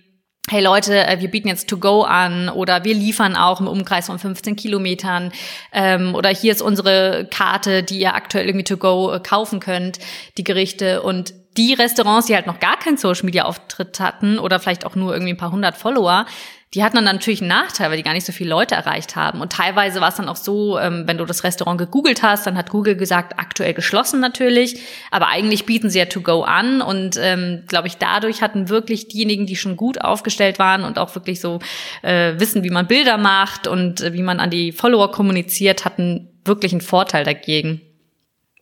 hey Leute, äh, wir bieten jetzt To-Go an oder wir liefern auch im Umkreis von 15 Kilometern. Ähm, oder hier ist unsere Karte, die ihr aktuell irgendwie To-Go äh, kaufen könnt, die Gerichte. Und die Restaurants, die halt noch gar keinen Social-Media-Auftritt hatten oder vielleicht auch nur irgendwie ein paar hundert Follower, die hatten dann natürlich einen Nachteil, weil die gar nicht so viele Leute erreicht haben. Und teilweise war es dann auch so, ähm, wenn du das Restaurant gegoogelt hast, dann hat Google gesagt, aktuell geschlossen natürlich, aber eigentlich bieten sie ja To-Go an. Und ähm, glaube ich, dadurch hatten wirklich diejenigen, die schon gut aufgestellt waren und auch wirklich so äh, wissen, wie man Bilder macht und äh, wie man an die Follower kommuniziert, hatten wirklich einen Vorteil dagegen.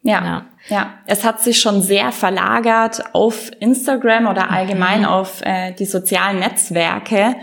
Ja, ja, ja. Es hat sich schon sehr verlagert auf Instagram oder allgemein mhm. auf äh, die sozialen Netzwerke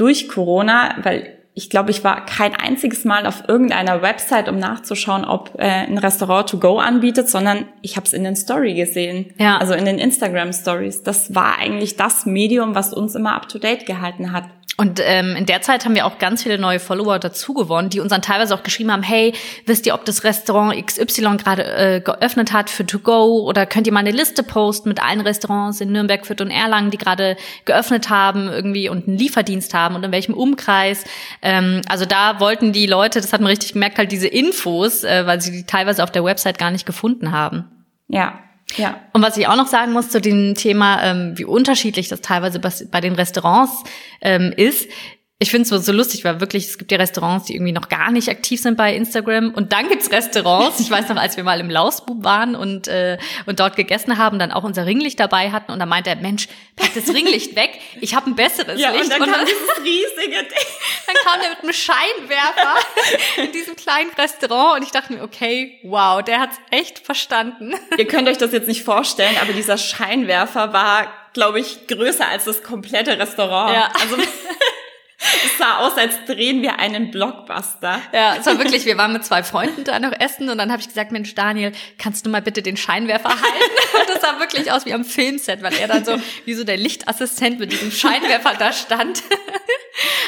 durch Corona, weil ich glaube, ich war kein einziges Mal auf irgendeiner Website, um nachzuschauen, ob äh, ein Restaurant to go anbietet, sondern ich habe es in den Story gesehen, ja. also in den Instagram Stories. Das war eigentlich das Medium, was uns immer up to date gehalten hat. Und ähm, in der Zeit haben wir auch ganz viele neue Follower dazu gewonnen, die uns dann teilweise auch geschrieben haben, hey, wisst ihr, ob das Restaurant XY gerade äh, geöffnet hat für To-Go oder könnt ihr mal eine Liste posten mit allen Restaurants in Nürnberg, Fürth und Erlangen, die gerade geöffnet haben irgendwie und einen Lieferdienst haben und in welchem Umkreis. Ähm, also da wollten die Leute, das hat man richtig gemerkt, halt diese Infos, äh, weil sie die teilweise auf der Website gar nicht gefunden haben. Ja, ja. Und was ich auch noch sagen muss zu dem Thema, ähm, wie unterschiedlich das teilweise bei den Restaurants ähm, ist, ich finde es so, so lustig, weil wirklich, es gibt ja Restaurants, die irgendwie noch gar nicht aktiv sind bei Instagram. Und dann gibt's Restaurants. Ich weiß noch, als wir mal im Lausbub waren und, äh, und dort gegessen haben, dann auch unser Ringlicht dabei hatten. Und da meinte er, Mensch, pack das Ringlicht weg. Ich habe ein besseres ja, Licht. Und dann und kam dieses riesige *laughs* Ding. Dann kam der mit einem Scheinwerfer in diesem kleinen Restaurant. Und ich dachte mir, okay, wow, der hat's echt verstanden. Ihr könnt euch das jetzt nicht vorstellen, aber dieser Scheinwerfer war, glaube ich, größer als das komplette Restaurant. Ja. Also es sah aus, als drehen wir einen Blockbuster. Ja, es war wirklich, wir waren mit zwei Freunden da noch essen und dann habe ich gesagt, Mensch, Daniel, kannst du mal bitte den Scheinwerfer halten? *laughs* Und das sah wirklich aus wie am Filmset, weil er dann so wie so der Lichtassistent mit diesem Scheinwerfer da stand.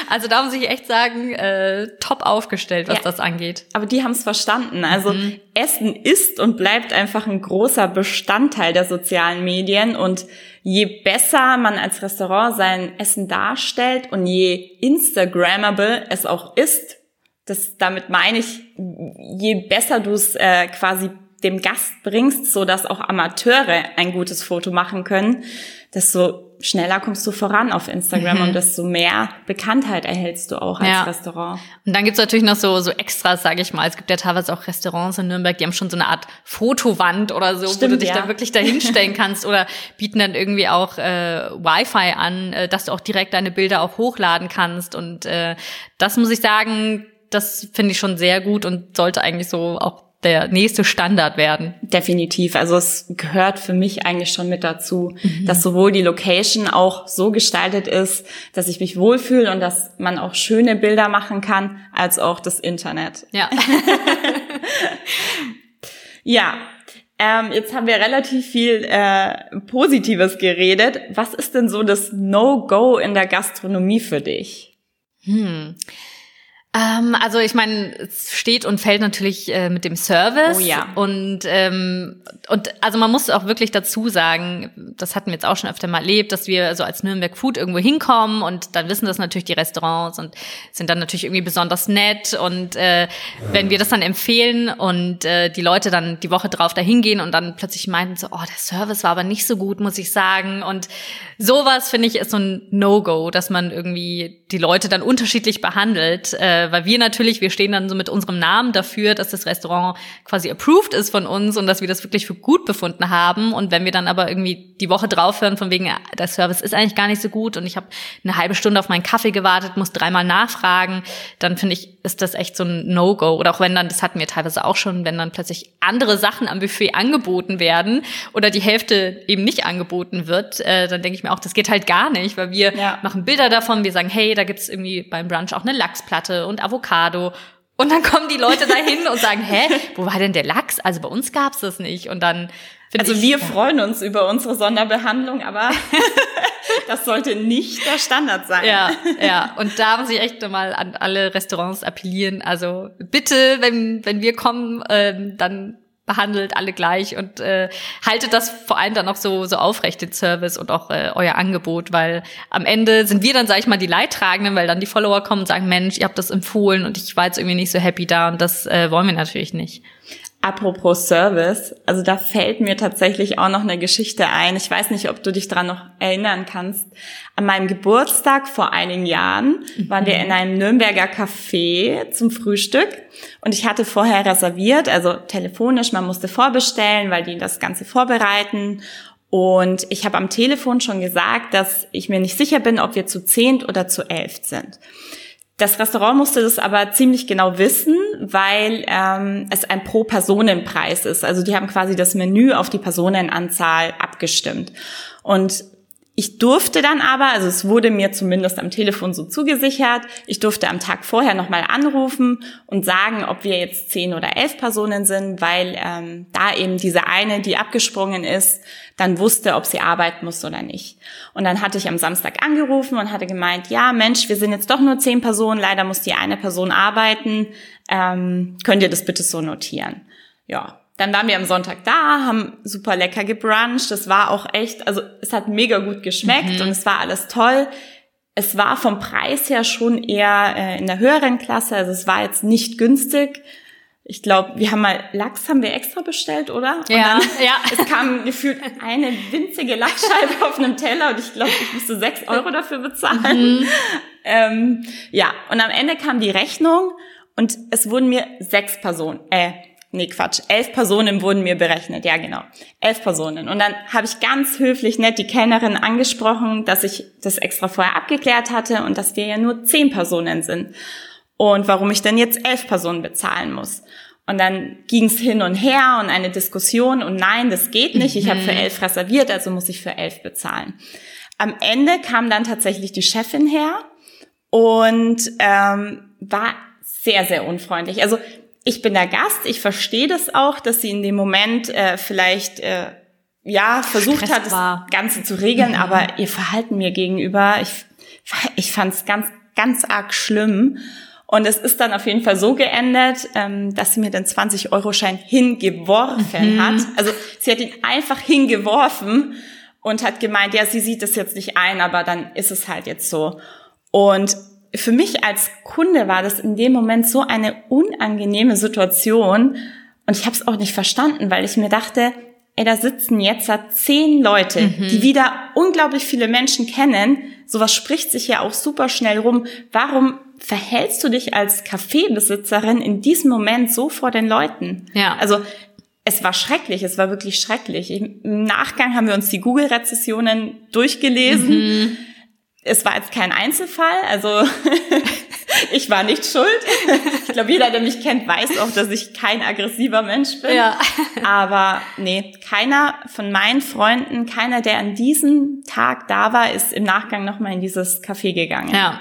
Also da muss ich echt sagen, äh, top aufgestellt, was ja. das angeht. Aber die haben es verstanden. Also mhm. Essen ist und bleibt einfach ein großer Bestandteil der sozialen Medien und je besser man als Restaurant sein Essen darstellt und je Instagrammable es auch ist, das damit meine ich, je besser du es äh, quasi dem Gast bringst, so dass auch Amateure ein gutes Foto machen können, desto schneller kommst du voran auf Instagram mhm. und desto mehr Bekanntheit erhältst du auch als ja. Restaurant. Und dann gibt's natürlich noch so, so Extras, sage ich mal. Es gibt ja teilweise auch Restaurants in Nürnberg, die haben schon so eine Art Fotowand oder so, Stimmt, wo du dich ja. da wirklich dahinstellen *laughs* kannst oder bieten dann irgendwie auch äh, Wi-Fi an, äh, dass du auch direkt deine Bilder auch hochladen kannst. Und äh, das muss ich sagen, das finde ich schon sehr gut und sollte eigentlich so auch der nächste Standard werden. Definitiv. Also es gehört für mich eigentlich schon mit dazu, mhm. dass sowohl die Location auch so gestaltet ist, dass ich mich wohlfühle und dass man auch schöne Bilder machen kann, als auch das Internet. Ja. *laughs* ja. Ähm, jetzt haben wir relativ viel äh, Positives geredet. Was ist denn so das No-Go in der Gastronomie für dich? Hm. Ähm, also ich meine, es steht und fällt natürlich äh, mit dem Service. Oh ja. Und, ähm, und also man muss auch wirklich dazu sagen, das hatten wir jetzt auch schon öfter mal erlebt, dass wir so als Nürnberg Food irgendwo hinkommen und dann wissen das natürlich die Restaurants und sind dann natürlich irgendwie besonders nett. Und äh, wenn wir das dann empfehlen und äh, die Leute dann die Woche drauf dahin gehen und dann plötzlich meinten so, oh, der Service war aber nicht so gut, muss ich sagen. Und sowas finde ich ist so ein No-Go, dass man irgendwie die Leute dann unterschiedlich behandelt. Äh, äh, weil wir natürlich, wir stehen dann so mit unserem Namen dafür, dass das Restaurant quasi approved ist von uns und dass wir das wirklich für gut befunden haben. Und wenn wir dann aber irgendwie die Woche drauf hören, von wegen, der Service ist eigentlich gar nicht so gut und ich habe eine halbe Stunde auf meinen Kaffee gewartet, muss dreimal nachfragen, dann finde ich, ist das echt so ein No-Go. Oder auch wenn dann, das hatten wir teilweise auch schon, wenn dann plötzlich andere Sachen am Buffet angeboten werden oder die Hälfte eben nicht angeboten wird, äh, dann denke ich mir auch, das geht halt gar nicht, weil wir ja. machen Bilder davon, wir sagen, hey, da gibt's irgendwie beim Brunch auch eine Lachsplatte und Avocado. Und dann kommen die Leute dahin und sagen, hä, wo war denn der Lachs? Also bei uns gab's das nicht. Und dann also wir ja. freuen uns über unsere Sonderbehandlung, aber *laughs* das sollte nicht der Standard sein. Ja, ja. Und da muss ich echt nochmal an alle Restaurants appellieren. Also bitte, wenn, wenn wir kommen, ähm, dann behandelt alle gleich und äh, haltet das vor allem dann auch so so aufrecht den Service und auch äh, euer Angebot, weil am Ende sind wir dann sage ich mal die Leidtragenden, weil dann die Follower kommen und sagen Mensch, ihr habt das empfohlen und ich war jetzt irgendwie nicht so happy da und das äh, wollen wir natürlich nicht. Apropos Service, also da fällt mir tatsächlich auch noch eine Geschichte ein. Ich weiß nicht, ob du dich dran noch erinnern kannst. An meinem Geburtstag vor einigen Jahren waren wir in einem Nürnberger Café zum Frühstück und ich hatte vorher reserviert, also telefonisch, man musste vorbestellen, weil die das Ganze vorbereiten und ich habe am Telefon schon gesagt, dass ich mir nicht sicher bin, ob wir zu zehnt oder zu elf sind. Das Restaurant musste das aber ziemlich genau wissen, weil ähm, es ein Pro-Personen-Preis ist. Also die haben quasi das Menü auf die Personenanzahl abgestimmt. Und ich durfte dann aber, also es wurde mir zumindest am Telefon so zugesichert, ich durfte am Tag vorher nochmal anrufen und sagen, ob wir jetzt zehn oder elf Personen sind, weil ähm, da eben diese eine, die abgesprungen ist, dann wusste, ob sie arbeiten muss oder nicht. Und dann hatte ich am Samstag angerufen und hatte gemeint, ja Mensch, wir sind jetzt doch nur zehn Personen, leider muss die eine Person arbeiten, ähm, könnt ihr das bitte so notieren? Ja, dann waren wir am Sonntag da, haben super lecker gebruncht. Das war auch echt, also es hat mega gut geschmeckt mhm. und es war alles toll. Es war vom Preis her schon eher äh, in der höheren Klasse, also es war jetzt nicht günstig. Ich glaube, wir haben mal Lachs haben wir extra bestellt, oder? Und ja, *laughs* ja. Es kam gefühlt eine winzige Lachsscheibe auf einem Teller und ich glaube, ich musste sechs Euro dafür bezahlen. Mhm. Ähm, ja, und am Ende kam die Rechnung und es wurden mir sechs Personen, äh, Nee, Quatsch. Elf Personen wurden mir berechnet. Ja, genau. Elf Personen. Und dann habe ich ganz höflich nett die Kellnerin angesprochen, dass ich das extra vorher abgeklärt hatte und dass wir ja nur zehn Personen sind. Und warum ich denn jetzt elf Personen bezahlen muss. Und dann ging es hin und her und eine Diskussion und nein, das geht nicht. Ich habe für mhm. elf reserviert, also muss ich für elf bezahlen. Am Ende kam dann tatsächlich die Chefin her und ähm, war sehr, sehr unfreundlich. Also ich bin der Gast, ich verstehe das auch, dass sie in dem Moment äh, vielleicht äh, ja versucht Stress hat, war. das Ganze zu regeln, mhm. aber ihr Verhalten mir gegenüber, ich, ich fand es ganz ganz arg schlimm. Und es ist dann auf jeden Fall so geendet, ähm, dass sie mir den 20-Euro-Schein hingeworfen mhm. hat. Also sie hat ihn einfach hingeworfen und hat gemeint, ja, sie sieht das jetzt nicht ein, aber dann ist es halt jetzt so. Und für mich als Kunde war das in dem Moment so eine unangenehme Situation und ich habe es auch nicht verstanden, weil ich mir dachte, ey, da sitzen jetzt zehn Leute, mhm. die wieder unglaublich viele Menschen kennen. Sowas spricht sich ja auch super schnell rum. Warum verhältst du dich als Kaffeebesitzerin in diesem Moment so vor den Leuten? Ja. Also es war schrecklich, es war wirklich schrecklich. Im Nachgang haben wir uns die Google-Rezessionen durchgelesen. Mhm. Es war jetzt kein Einzelfall, also *laughs* ich war nicht schuld. Ich glaube, jeder, der mich kennt, weiß auch, dass ich kein aggressiver Mensch bin. Ja. Aber nee, keiner von meinen Freunden, keiner, der an diesem Tag da war, ist im Nachgang nochmal in dieses Café gegangen. Ja.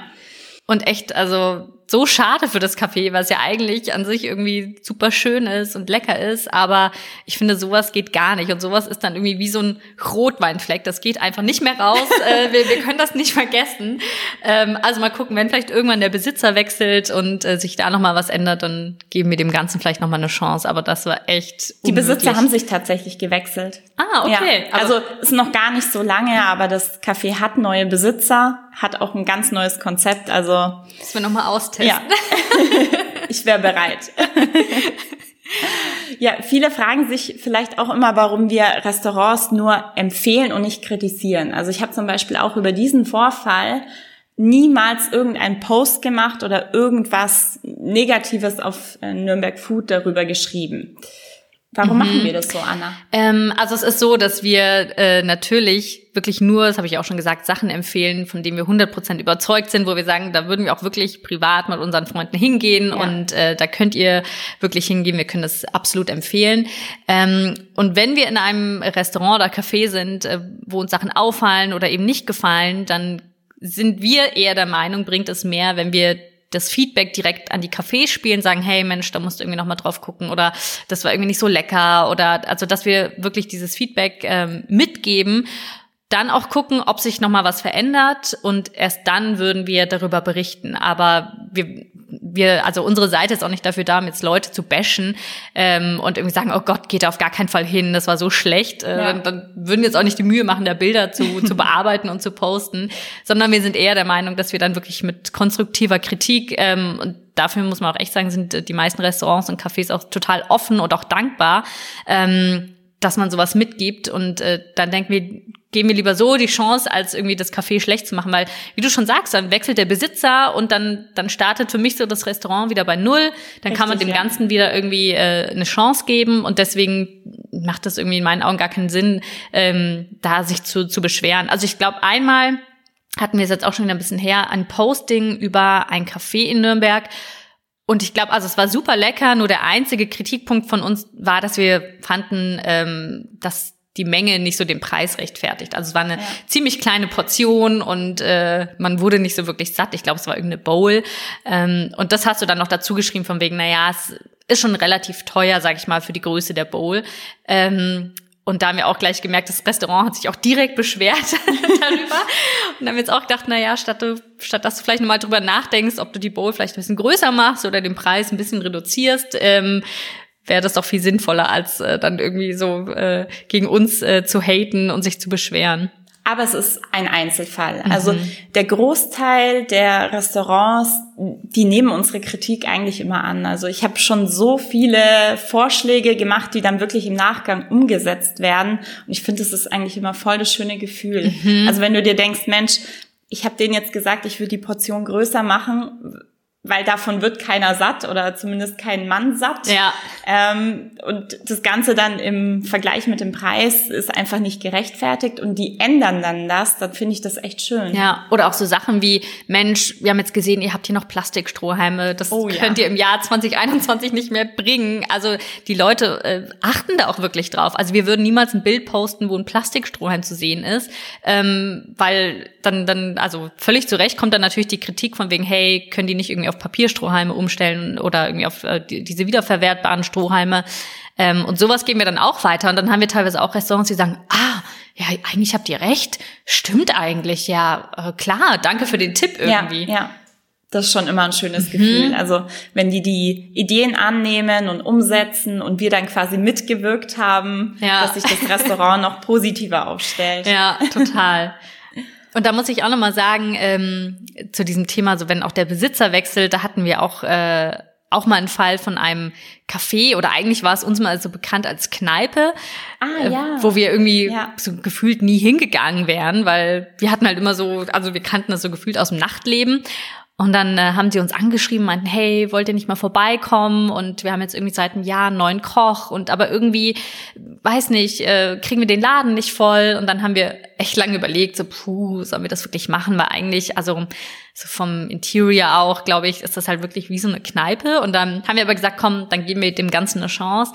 Und echt, also so schade für das Café, was ja eigentlich an sich irgendwie super schön ist und lecker ist, aber ich finde, sowas geht gar nicht und sowas ist dann irgendwie wie so ein Rotweinfleck, das geht einfach nicht mehr raus, *laughs* äh, wir, wir können das nicht vergessen. Ähm, also mal gucken, wenn vielleicht irgendwann der Besitzer wechselt und äh, sich da nochmal was ändert, dann geben wir dem Ganzen vielleicht nochmal eine Chance, aber das war echt Die Besitzer haben sich tatsächlich gewechselt. Ah, okay. Ja, also ist noch gar nicht so lange, aber das Café hat neue Besitzer, hat auch ein ganz neues Konzept, also Müssen wir nochmal austesten. Ja. *laughs* ich wäre bereit. *laughs* ja, viele fragen sich vielleicht auch immer, warum wir Restaurants nur empfehlen und nicht kritisieren. Also ich habe zum Beispiel auch über diesen Vorfall niemals irgendeinen Post gemacht oder irgendwas Negatives auf äh, Nürnberg Food darüber geschrieben. Warum mhm. machen wir das so, Anna? Ähm, also es ist so, dass wir äh, natürlich wirklich nur, das habe ich auch schon gesagt, Sachen empfehlen, von denen wir 100% überzeugt sind, wo wir sagen, da würden wir auch wirklich privat mit unseren Freunden hingehen ja. und äh, da könnt ihr wirklich hingehen, wir können das absolut empfehlen. Ähm, und wenn wir in einem Restaurant oder Café sind, äh, wo uns Sachen auffallen oder eben nicht gefallen, dann sind wir eher der Meinung, bringt es mehr, wenn wir das Feedback direkt an die Cafés spielen, sagen, hey Mensch, da musst du irgendwie noch mal drauf gucken oder das war irgendwie nicht so lecker oder also, dass wir wirklich dieses Feedback ähm, mitgeben, dann auch gucken, ob sich noch mal was verändert und erst dann würden wir darüber berichten. Aber wir wir, also unsere Seite ist auch nicht dafür da, um jetzt Leute zu bashen ähm, und irgendwie sagen, oh Gott, geht da auf gar keinen Fall hin, das war so schlecht. Äh, ja. dann würden wir jetzt auch nicht die Mühe machen, da Bilder zu, *laughs* zu bearbeiten und zu posten, sondern wir sind eher der Meinung, dass wir dann wirklich mit konstruktiver Kritik ähm, und dafür muss man auch echt sagen, sind die meisten Restaurants und Cafés auch total offen und auch dankbar. Ähm, dass man sowas mitgibt und äh, dann denken wir, geben wir lieber so die Chance, als irgendwie das Café schlecht zu machen, weil wie du schon sagst, dann wechselt der Besitzer und dann dann startet für mich so das Restaurant wieder bei null, dann Richtig, kann man dem ja. Ganzen wieder irgendwie äh, eine Chance geben und deswegen macht das irgendwie in meinen Augen gar keinen Sinn, ähm, da sich zu zu beschweren. Also ich glaube einmal hatten wir es jetzt auch schon wieder ein bisschen her, ein Posting über ein Café in Nürnberg und ich glaube, also es war super lecker, nur der einzige Kritikpunkt von uns war, dass wir fanden, ähm, dass die Menge nicht so den Preis rechtfertigt. Also es war eine ja. ziemlich kleine Portion und äh, man wurde nicht so wirklich satt. Ich glaube, es war irgendeine Bowl. Ähm, und das hast du dann noch dazu geschrieben von wegen, naja, es ist schon relativ teuer, sag ich mal, für die Größe der Bowl. Ähm, und da haben wir auch gleich gemerkt, das Restaurant hat sich auch direkt beschwert *laughs* darüber. Und haben jetzt auch gedacht, na ja, statt, du, statt dass du vielleicht nochmal drüber nachdenkst, ob du die Bowl vielleicht ein bisschen größer machst oder den Preis ein bisschen reduzierst, ähm, wäre das doch viel sinnvoller, als äh, dann irgendwie so äh, gegen uns äh, zu haten und sich zu beschweren. Aber es ist ein Einzelfall. Also mhm. der Großteil der Restaurants, die nehmen unsere Kritik eigentlich immer an. Also ich habe schon so viele Vorschläge gemacht, die dann wirklich im Nachgang umgesetzt werden. Und ich finde, es ist eigentlich immer voll das schöne Gefühl. Mhm. Also wenn du dir denkst, Mensch, ich habe denen jetzt gesagt, ich würde die Portion größer machen, weil davon wird keiner satt oder zumindest kein Mann satt. Ja. Ähm, und das Ganze dann im Vergleich mit dem Preis ist einfach nicht gerechtfertigt und die ändern dann das, dann finde ich das echt schön. Ja, oder auch so Sachen wie, Mensch, wir haben jetzt gesehen, ihr habt hier noch Plastikstrohhalme, das oh, könnt ja. ihr im Jahr 2021 nicht mehr bringen. Also die Leute äh, achten da auch wirklich drauf. Also wir würden niemals ein Bild posten, wo ein Plastikstrohhalm zu sehen ist, ähm, weil dann, dann, also völlig zu Recht kommt dann natürlich die Kritik von wegen, hey, können die nicht irgendwie auf Papierstrohhalme umstellen oder irgendwie auf äh, diese wiederverwertbaren Strohhalme. Ähm, und sowas gehen wir dann auch weiter. Und dann haben wir teilweise auch Restaurants, die sagen, ah, ja, eigentlich habt ihr recht. Stimmt eigentlich, ja, äh, klar, danke für den Tipp irgendwie. Ja, ja. Das ist schon immer ein schönes mhm. Gefühl. Also wenn die die Ideen annehmen und umsetzen und wir dann quasi mitgewirkt haben, ja. dass sich das Restaurant noch positiver aufstellt. Ja, total. *laughs* Und da muss ich auch nochmal sagen, ähm, zu diesem Thema, so wenn auch der Besitzer wechselt, da hatten wir auch äh, auch mal einen Fall von einem Café oder eigentlich war es uns mal so bekannt als Kneipe, ah, äh, ja. äh, wo wir irgendwie ja. so gefühlt nie hingegangen wären, weil wir hatten halt immer so, also wir kannten das so gefühlt aus dem Nachtleben und dann äh, haben sie uns angeschrieben, meinten, hey, wollt ihr nicht mal vorbeikommen? Und wir haben jetzt irgendwie seit einem Jahr einen neuen Koch und aber irgendwie, weiß nicht, äh, kriegen wir den Laden nicht voll. Und dann haben wir echt lange überlegt, so, puh, sollen wir das wirklich machen? Weil eigentlich, also so vom Interior auch, glaube ich, ist das halt wirklich wie so eine Kneipe. Und dann haben wir aber gesagt, komm, dann geben wir dem Ganzen eine Chance.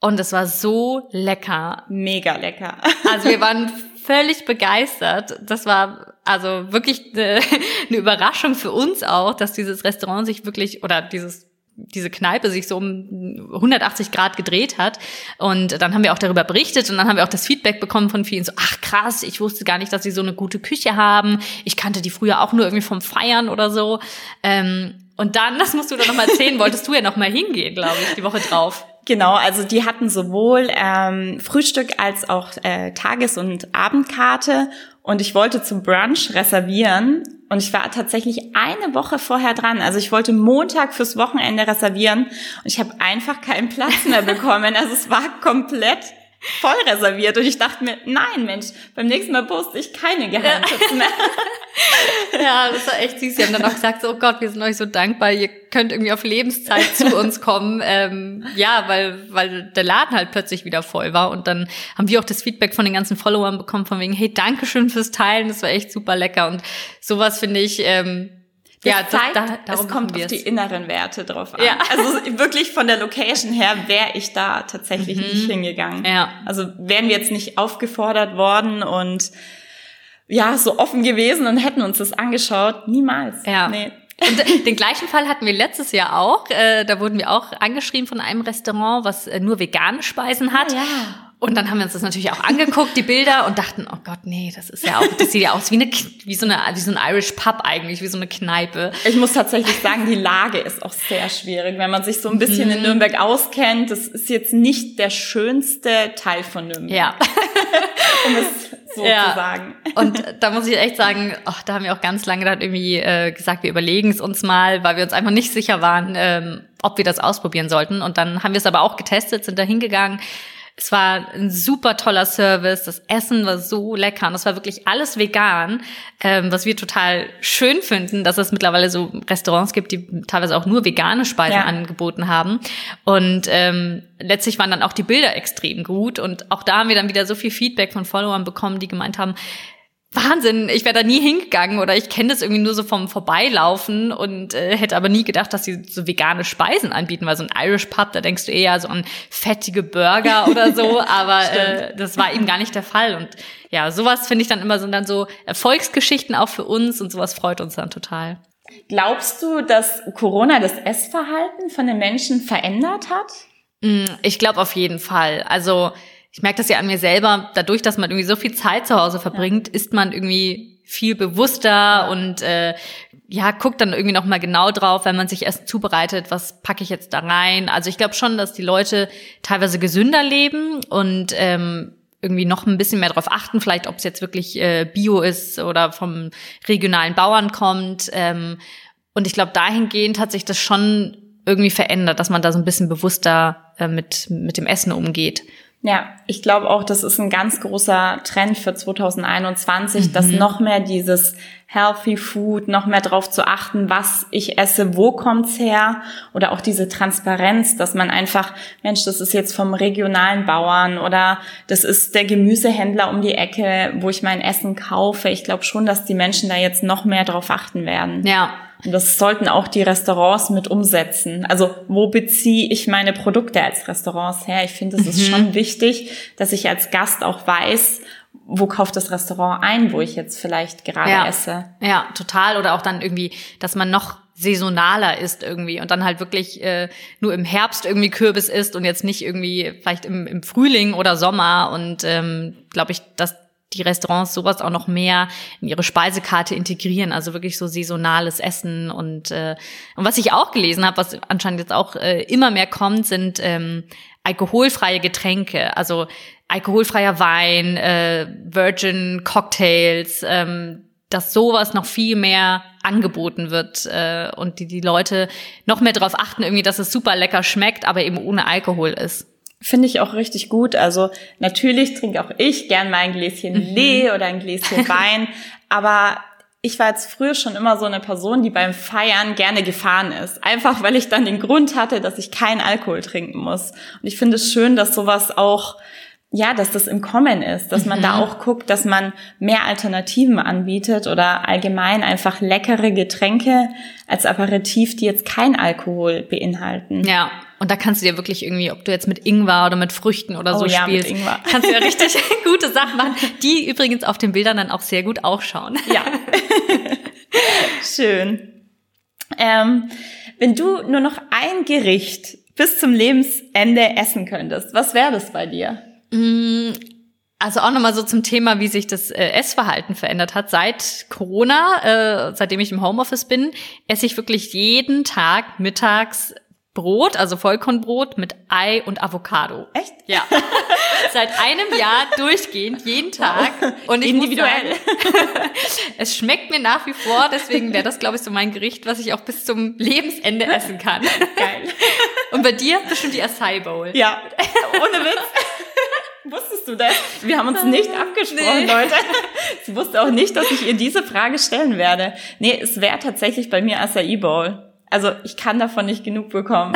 Und es war so lecker. Mega lecker. Also wir waren *laughs* völlig begeistert. Das war also wirklich eine, *laughs* eine Überraschung für uns auch, dass dieses Restaurant sich wirklich oder dieses diese Kneipe sich so um 180 Grad gedreht hat. Und dann haben wir auch darüber berichtet und dann haben wir auch das Feedback bekommen von vielen so, ach krass, ich wusste gar nicht, dass sie so eine gute Küche haben. Ich kannte die früher auch nur irgendwie vom Feiern oder so. Ähm, und dann, *laughs* das musst du doch nochmal erzählen, wolltest du ja nochmal hingehen, glaube ich, die Woche drauf. Genau, also die hatten sowohl ähm, Frühstück als auch äh, Tages- und Abendkarte und ich wollte zum Brunch reservieren und ich war tatsächlich eine Woche vorher dran. Also ich wollte Montag fürs Wochenende reservieren und ich habe einfach keinen Platz mehr *laughs* bekommen. Also es war komplett voll reserviert und ich dachte mir, nein Mensch, beim nächsten Mal poste ich keine Geheimtipps mehr. *laughs* ja, das war echt süß. Sie haben dann auch gesagt, so, oh Gott, wir sind euch so dankbar, ihr könnt irgendwie auf Lebenszeit zu *laughs* uns kommen. Ähm, ja, weil, weil der Laden halt plötzlich wieder voll war. Und dann haben wir auch das Feedback von den ganzen Followern bekommen, von wegen, hey, Dankeschön fürs Teilen, das war echt super lecker. Und sowas finde ich, ähm, das ja, zeigt, das, da, es kommt auf die inneren Werte drauf an. Ja. Also wirklich von der Location her wäre ich da tatsächlich mhm. nicht hingegangen. Ja. Also wären wir jetzt nicht aufgefordert worden und ja, so offen gewesen und hätten uns das angeschaut, niemals. Ja. Nee. Und den gleichen Fall hatten wir letztes Jahr auch. Äh, da wurden wir auch angeschrieben von einem Restaurant, was äh, nur vegane Speisen hat. Ah, ja. Und dann haben wir uns das natürlich auch angeguckt, die Bilder, und dachten, oh Gott, nee, das ist ja auch, das sieht ja aus wie eine, wie so eine, wie so ein Irish Pub eigentlich, wie so eine Kneipe. Ich muss tatsächlich sagen, die Lage ist auch sehr schwierig, wenn man sich so ein bisschen mhm. in Nürnberg auskennt. Das ist jetzt nicht der schönste Teil von Nürnberg. Ja. *laughs* um es so ja. zu sagen. Und da muss ich echt sagen, ach, da haben wir auch ganz lange dann irgendwie äh, gesagt, wir überlegen es uns mal, weil wir uns einfach nicht sicher waren, ähm, ob wir das ausprobieren sollten. Und dann haben wir es aber auch getestet, sind da hingegangen es war ein super toller Service. Das Essen war so lecker und es war wirklich alles vegan, ähm, was wir total schön finden, dass es mittlerweile so Restaurants gibt, die teilweise auch nur vegane Speisen ja. angeboten haben. Und ähm, letztlich waren dann auch die Bilder extrem gut und auch da haben wir dann wieder so viel Feedback von Followern bekommen, die gemeint haben, Wahnsinn, ich wäre da nie hingegangen oder ich kenne das irgendwie nur so vom Vorbeilaufen und äh, hätte aber nie gedacht, dass sie so vegane Speisen anbieten, weil so ein Irish Pub, da denkst du eher so an fettige Burger *laughs* oder so, aber äh, das war eben gar nicht der Fall und ja, sowas finde ich dann immer so dann so Erfolgsgeschichten auch für uns und sowas freut uns dann total. Glaubst du, dass Corona das Essverhalten von den Menschen verändert hat? Mm, ich glaube auf jeden Fall. Also ich merke das ja an mir selber, dadurch, dass man irgendwie so viel Zeit zu Hause verbringt, ja. ist man irgendwie viel bewusster und äh, ja, guckt dann irgendwie noch mal genau drauf, wenn man sich Essen zubereitet, was packe ich jetzt da rein. Also ich glaube schon, dass die Leute teilweise gesünder leben und ähm, irgendwie noch ein bisschen mehr darauf achten, vielleicht ob es jetzt wirklich äh, Bio ist oder vom regionalen Bauern kommt. Ähm, und ich glaube, dahingehend hat sich das schon irgendwie verändert, dass man da so ein bisschen bewusster äh, mit, mit dem Essen umgeht. Ja, ich glaube auch, das ist ein ganz großer Trend für 2021, mhm. dass noch mehr dieses Healthy Food, noch mehr darauf zu achten, was ich esse, wo kommt's her oder auch diese Transparenz, dass man einfach, Mensch, das ist jetzt vom regionalen Bauern oder das ist der Gemüsehändler um die Ecke, wo ich mein Essen kaufe. Ich glaube schon, dass die Menschen da jetzt noch mehr drauf achten werden. Ja. Und das sollten auch die Restaurants mit umsetzen. Also wo beziehe ich meine Produkte als Restaurants her? Ich finde, es ist mhm. schon wichtig, dass ich als Gast auch weiß, wo kauft das Restaurant ein, wo ich jetzt vielleicht gerade ja. esse. Ja, total. Oder auch dann irgendwie, dass man noch saisonaler ist irgendwie und dann halt wirklich äh, nur im Herbst irgendwie Kürbis isst und jetzt nicht irgendwie vielleicht im, im Frühling oder Sommer. Und ähm, glaube ich, dass die Restaurants sowas auch noch mehr in ihre Speisekarte integrieren, also wirklich so saisonales Essen und äh, und was ich auch gelesen habe, was anscheinend jetzt auch äh, immer mehr kommt, sind ähm, alkoholfreie Getränke, also alkoholfreier Wein, äh, Virgin Cocktails, ähm, dass sowas noch viel mehr angeboten wird äh, und die die Leute noch mehr darauf achten, irgendwie, dass es super lecker schmeckt, aber eben ohne Alkohol ist. Finde ich auch richtig gut. Also natürlich trinke auch ich gern mal ein Gläschen mhm. Lee oder ein Gläschen *laughs* Wein, aber ich war jetzt früher schon immer so eine Person, die beim Feiern gerne gefahren ist. Einfach weil ich dann den Grund hatte, dass ich keinen Alkohol trinken muss. Und ich finde es schön, dass sowas auch ja, dass das im Kommen ist, dass man mhm. da auch guckt, dass man mehr Alternativen anbietet oder allgemein einfach leckere Getränke als Aperitif, die jetzt kein Alkohol beinhalten. Ja, und da kannst du dir wirklich irgendwie, ob du jetzt mit Ingwer oder mit Früchten oder so oh, ja, spielst, kannst du ja richtig *laughs* gute Sachen machen, die übrigens auf den Bildern dann auch sehr gut ausschauen. Ja. Schön. Ähm, wenn du nur noch ein Gericht bis zum Lebensende essen könntest, was wäre das bei dir? Mm, also auch nochmal so zum Thema, wie sich das äh, Essverhalten verändert hat. Seit Corona, äh, seitdem ich im Homeoffice bin, esse ich wirklich jeden Tag mittags Brot, also Vollkornbrot mit Ei und Avocado. Echt? Ja. *laughs* Seit einem Jahr durchgehend, jeden Tag. Und individuell. Sagen, *laughs* es schmeckt mir nach wie vor, deswegen wäre das, glaube ich, so mein Gericht, was ich auch bis zum Lebensende essen kann. *laughs* Geil. Und bei dir bestimmt die Acai Bowl. Ja, ohne Witz. Wusstest du das? Wir haben uns nicht abgesprochen, nee. Leute. Sie wusste auch nicht, dass ich ihr diese Frage stellen werde. Nee, es wäre tatsächlich bei mir Acai Bowl. Also ich kann davon nicht genug bekommen.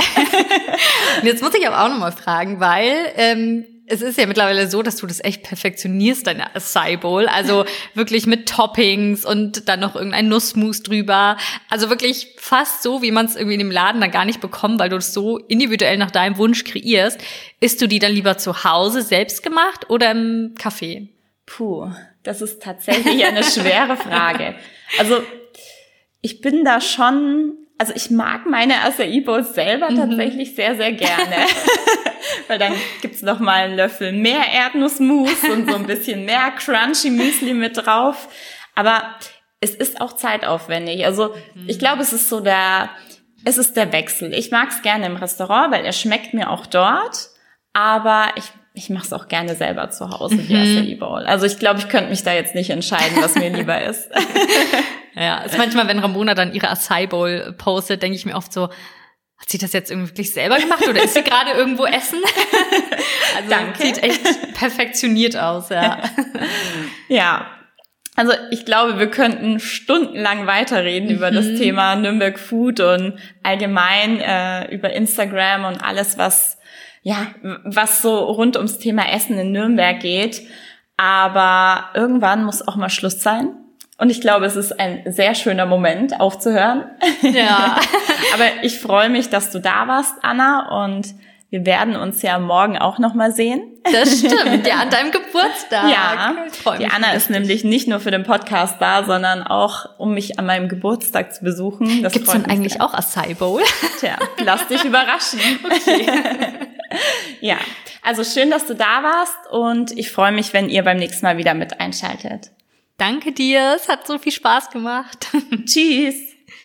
*laughs* jetzt muss ich aber auch nochmal fragen, weil ähm, es ist ja mittlerweile so, dass du das echt perfektionierst, deine Acai Bowl. Also wirklich mit Toppings und dann noch irgendein Nussmus drüber. Also wirklich fast so, wie man es irgendwie in dem Laden dann gar nicht bekommt, weil du es so individuell nach deinem Wunsch kreierst. Isst du die dann lieber zu Hause selbst gemacht oder im Café? Puh, das ist tatsächlich eine *laughs* schwere Frage. Also ich bin da schon also ich mag meine Acai Bowls selber mhm. tatsächlich sehr, sehr gerne. *laughs* Weil dann gibt's noch mal einen Löffel mehr Erdnussmus und so ein bisschen mehr Crunchy Müsli mit drauf. Aber es ist auch zeitaufwendig. Also mhm. ich glaube, es ist so der, es ist der Wechsel. Ich mag's gerne im Restaurant, weil er schmeckt mir auch dort. Aber ich ich mache es auch gerne selber zu Hause, die mhm. Acai Bowl. Also ich glaube, ich könnte mich da jetzt nicht entscheiden, was mir lieber ist. *laughs* Ja, ist manchmal, wenn Ramona dann ihre Acai Bowl postet, denke ich mir oft so, hat sie das jetzt irgendwie wirklich selber gemacht oder ist sie gerade irgendwo essen? *laughs* also Danke. sieht echt perfektioniert aus, ja. *laughs* ja. Also ich glaube, wir könnten stundenlang weiterreden mhm. über das mhm. Thema Nürnberg Food und allgemein äh, über Instagram und alles, was ja, was so rund ums Thema Essen in Nürnberg geht. Aber irgendwann muss auch mal Schluss sein. Und ich glaube, es ist ein sehr schöner Moment, aufzuhören. Ja. *laughs* Aber ich freue mich, dass du da warst, Anna, und wir werden uns ja morgen auch noch mal sehen. Das *laughs* stimmt, ja, an deinem Geburtstag. Ja, die Anna ist nämlich nicht nur für den Podcast da, sondern auch, um mich an meinem Geburtstag zu besuchen. Das Gibt's denn eigentlich sehr. auch Acai Bowl? *laughs* Tja, lass dich überraschen. Okay. ja, also schön, dass du da warst und ich freue mich, wenn ihr beim nächsten Mal wieder mit einschaltet. Danke dir, es hat so viel Spaß gemacht. *laughs* Tschüss.